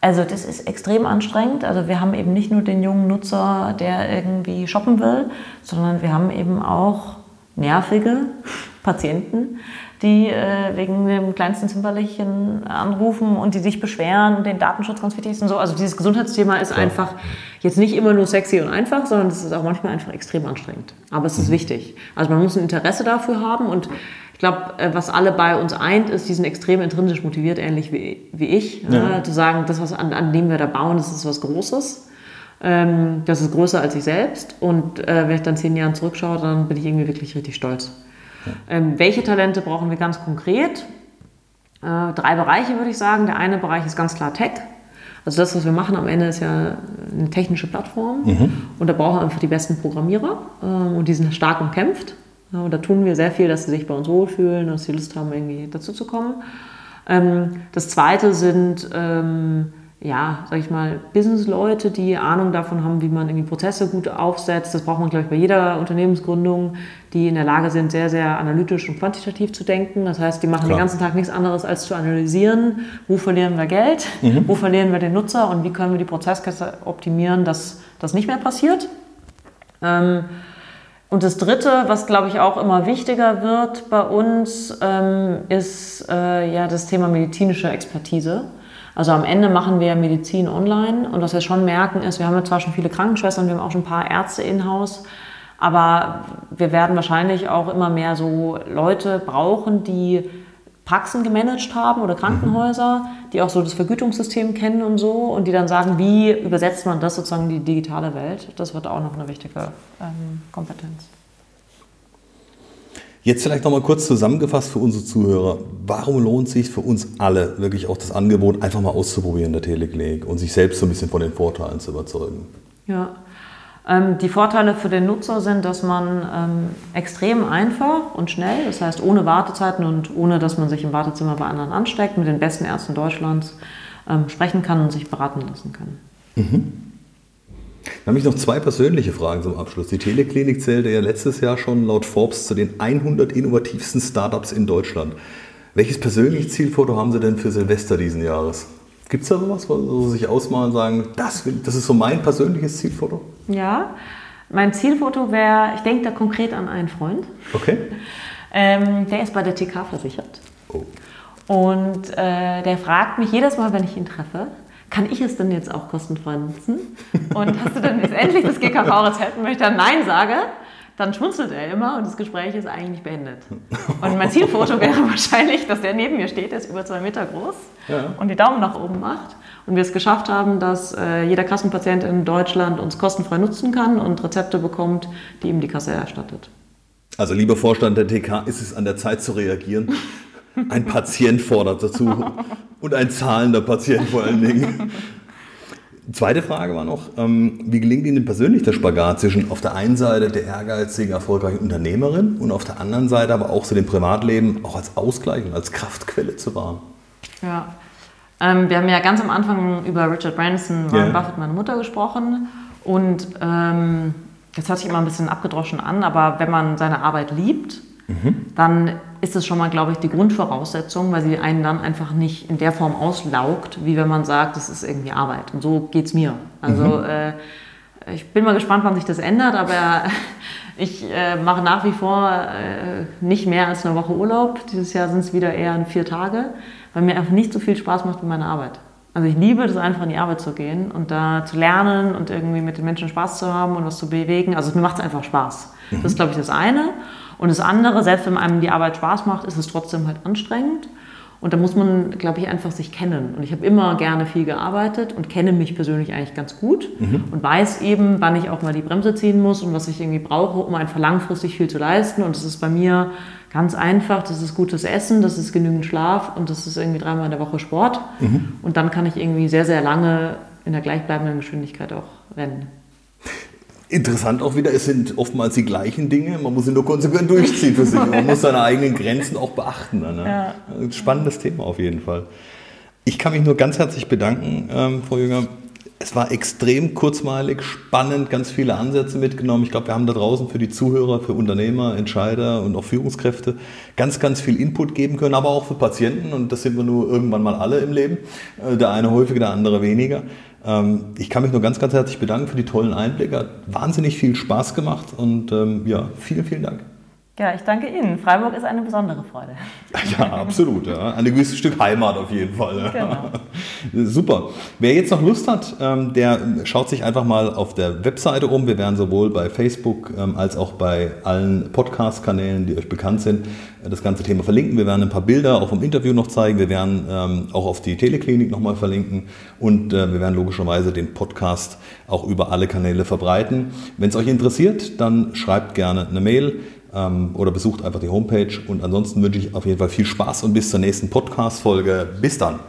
Also das ist extrem anstrengend. Also wir haben eben nicht nur den jungen Nutzer, der irgendwie shoppen will, sondern wir haben eben auch nervige <laughs> Patienten, die äh, wegen dem kleinsten Zimperlichen anrufen und die sich beschweren und den Datenschutz ganz wichtig ist und so. Also dieses Gesundheitsthema ist ja. einfach jetzt nicht immer nur sexy und einfach, sondern es ist auch manchmal einfach extrem anstrengend. Aber es ist mhm. wichtig. Also man muss ein Interesse dafür haben und ich glaube, äh, was alle bei uns eint, ist, die sind extrem intrinsisch motiviert, ähnlich wie, wie ich. Ja. Äh, zu sagen, das, was an, an dem wir da bauen, das ist was Großes. Ähm, das ist größer als ich selbst. Und äh, wenn ich dann zehn Jahre zurückschaue, dann bin ich irgendwie wirklich richtig stolz. Ja. Ähm, welche Talente brauchen wir ganz konkret? Äh, drei Bereiche würde ich sagen. Der eine Bereich ist ganz klar Tech. Also das, was wir machen am Ende, ist ja eine technische Plattform. Mhm. Und da brauchen wir einfach die besten Programmierer. Äh, und die sind stark umkämpft. Ja, und da tun wir sehr viel, dass sie sich bei uns wohlfühlen, dass sie Lust haben, irgendwie dazu zu kommen. Ähm, das zweite sind, ähm, ja, sag ich mal, Business-Leute, die Ahnung davon haben, wie man irgendwie Prozesse gut aufsetzt. Das braucht man, glaube ich, bei jeder Unternehmensgründung, die in der Lage sind, sehr, sehr analytisch und quantitativ zu denken. Das heißt, die machen Klar. den ganzen Tag nichts anderes, als zu analysieren, wo verlieren wir Geld, mhm. wo verlieren wir den Nutzer und wie können wir die Prozesskette optimieren, dass das nicht mehr passiert. Ähm, und das Dritte, was glaube ich auch immer wichtiger wird bei uns, ähm, ist äh, ja das Thema medizinische Expertise. Also am Ende machen wir Medizin online und was wir schon merken ist, wir haben ja zwar schon viele Krankenschwestern, wir haben auch schon ein paar Ärzte in-house, aber wir werden wahrscheinlich auch immer mehr so Leute brauchen, die Praxen gemanagt haben oder Krankenhäuser, die auch so das Vergütungssystem kennen und so und die dann sagen, wie übersetzt man das sozusagen in die digitale Welt. Das wird auch noch eine wichtige ähm, Kompetenz. Jetzt vielleicht nochmal kurz zusammengefasst für unsere Zuhörer. Warum lohnt sich für uns alle wirklich auch das Angebot, einfach mal auszuprobieren in der Teleklinik und sich selbst so ein bisschen von den Vorteilen zu überzeugen? Ja, die Vorteile für den Nutzer sind, dass man ähm, extrem einfach und schnell, das heißt ohne Wartezeiten und ohne, dass man sich im Wartezimmer bei anderen ansteckt, mit den besten Ärzten Deutschlands ähm, sprechen kann und sich beraten lassen kann. Mhm. Dann habe ich noch zwei persönliche Fragen zum Abschluss. Die Teleklinik zählte ja letztes Jahr schon laut Forbes zu den 100 innovativsten Startups in Deutschland. Welches persönliche Zielfoto haben Sie denn für Silvester diesen Jahres? Gibt es da sowas, wo Sie sich ausmalen und sagen, das, das ist so mein persönliches Zielfoto? Ja, mein Zielfoto wäre, ich denke da konkret an einen Freund. Okay. Ähm, der ist bei der TK versichert. Oh. Und äh, der fragt mich jedes Mal, wenn ich ihn treffe, kann ich es denn jetzt auch kostenfrei nutzen? Und hast du denn jetzt endlich das GKV-Rezept? Und wenn ich dann Nein sage, dann schmunzelt er immer und das Gespräch ist eigentlich beendet. Und mein Zielfoto wäre wahrscheinlich, dass der neben mir steht, der ist über zwei Meter groß ja. und die Daumen nach oben macht und wir es geschafft haben, dass äh, jeder Kassenpatient in Deutschland uns kostenfrei nutzen kann und Rezepte bekommt, die ihm die Kasse erstattet. Also lieber Vorstand der TK, ist es an der Zeit zu reagieren. Ein Patient fordert dazu und ein zahlender Patient vor allen Dingen. Zweite Frage war noch, ähm, wie gelingt Ihnen persönlich der Spagat zwischen auf der einen Seite der ehrgeizigen, erfolgreichen Unternehmerin und auf der anderen Seite aber auch so dem Privatleben auch als Ausgleich und als Kraftquelle zu wahren? Ja, ähm, wir haben ja ganz am Anfang über Richard Branson, Warren yeah. Buffett, meine Mutter gesprochen und ähm, das hört sich immer ein bisschen abgedroschen an, aber wenn man seine Arbeit liebt, mhm. dann ist es schon mal, glaube ich, die Grundvoraussetzung, weil sie einen dann einfach nicht in der Form auslaugt, wie wenn man sagt, das ist irgendwie Arbeit. Und so geht es mir. Also mhm. äh, ich bin mal gespannt, wann sich das ändert, aber <laughs> ich äh, mache nach wie vor äh, nicht mehr als eine Woche Urlaub. Dieses Jahr sind es wieder eher vier Tage, weil mir einfach nicht so viel Spaß macht mit meiner Arbeit. Also ich liebe es einfach in die Arbeit zu gehen und da zu lernen und irgendwie mit den Menschen Spaß zu haben und was zu bewegen. Also mir macht es einfach Spaß. Das ist, glaube ich, das eine. Und das andere, selbst wenn einem die Arbeit Spaß macht, ist es trotzdem halt anstrengend. Und da muss man, glaube ich, einfach sich kennen. Und ich habe immer gerne viel gearbeitet und kenne mich persönlich eigentlich ganz gut mhm. und weiß eben, wann ich auch mal die Bremse ziehen muss und was ich irgendwie brauche, um einfach langfristig viel zu leisten. Und das ist bei mir ganz einfach. Das ist gutes Essen, das ist genügend Schlaf und das ist irgendwie dreimal in der Woche Sport. Mhm. Und dann kann ich irgendwie sehr, sehr lange in der gleichbleibenden Geschwindigkeit auch rennen. Interessant auch wieder, es sind oftmals die gleichen Dinge, man muss sie nur konsequent durchziehen für sich. Man muss seine eigenen Grenzen auch beachten. Ne? Ja. Spannendes Thema auf jeden Fall. Ich kann mich nur ganz herzlich bedanken, ähm, Frau Jünger. Es war extrem kurzweilig, spannend, ganz viele Ansätze mitgenommen. Ich glaube, wir haben da draußen für die Zuhörer, für Unternehmer, Entscheider und auch Führungskräfte ganz, ganz viel Input geben können, aber auch für Patienten. Und das sind wir nur irgendwann mal alle im Leben. Äh, der eine häufiger, der andere weniger. Ähm, ich kann mich nur ganz, ganz herzlich bedanken für die tollen Einblicke. Hat wahnsinnig viel Spaß gemacht und ähm, ja, vielen, vielen Dank. Ja, ich danke Ihnen. Freiburg ist eine besondere Freude. <laughs> Ja, absolut. Ja. Ein gewisses Stück Heimat auf jeden Fall. Genau. <laughs> Super. Wer jetzt noch Lust hat, ähm, der schaut sich einfach mal auf der Webseite um. Wir werden sowohl bei Facebook ähm, als auch bei allen Podcast-Kanälen, die euch bekannt sind, das ganze Thema verlinken. Wir werden ein paar Bilder auch vom Interview noch zeigen. Wir werden ähm, auch auf die Teleklinik nochmal verlinken und äh, wir werden logischerweise den Podcast auch über alle Kanäle verbreiten. Wenn es euch interessiert, dann schreibt gerne eine Mail ähm, oder besucht einfach die Homepage. Und ansonsten wünsche ich auf jeden Fall viel Spaß und bis zur nächsten Podcast-Folge. Bis dann.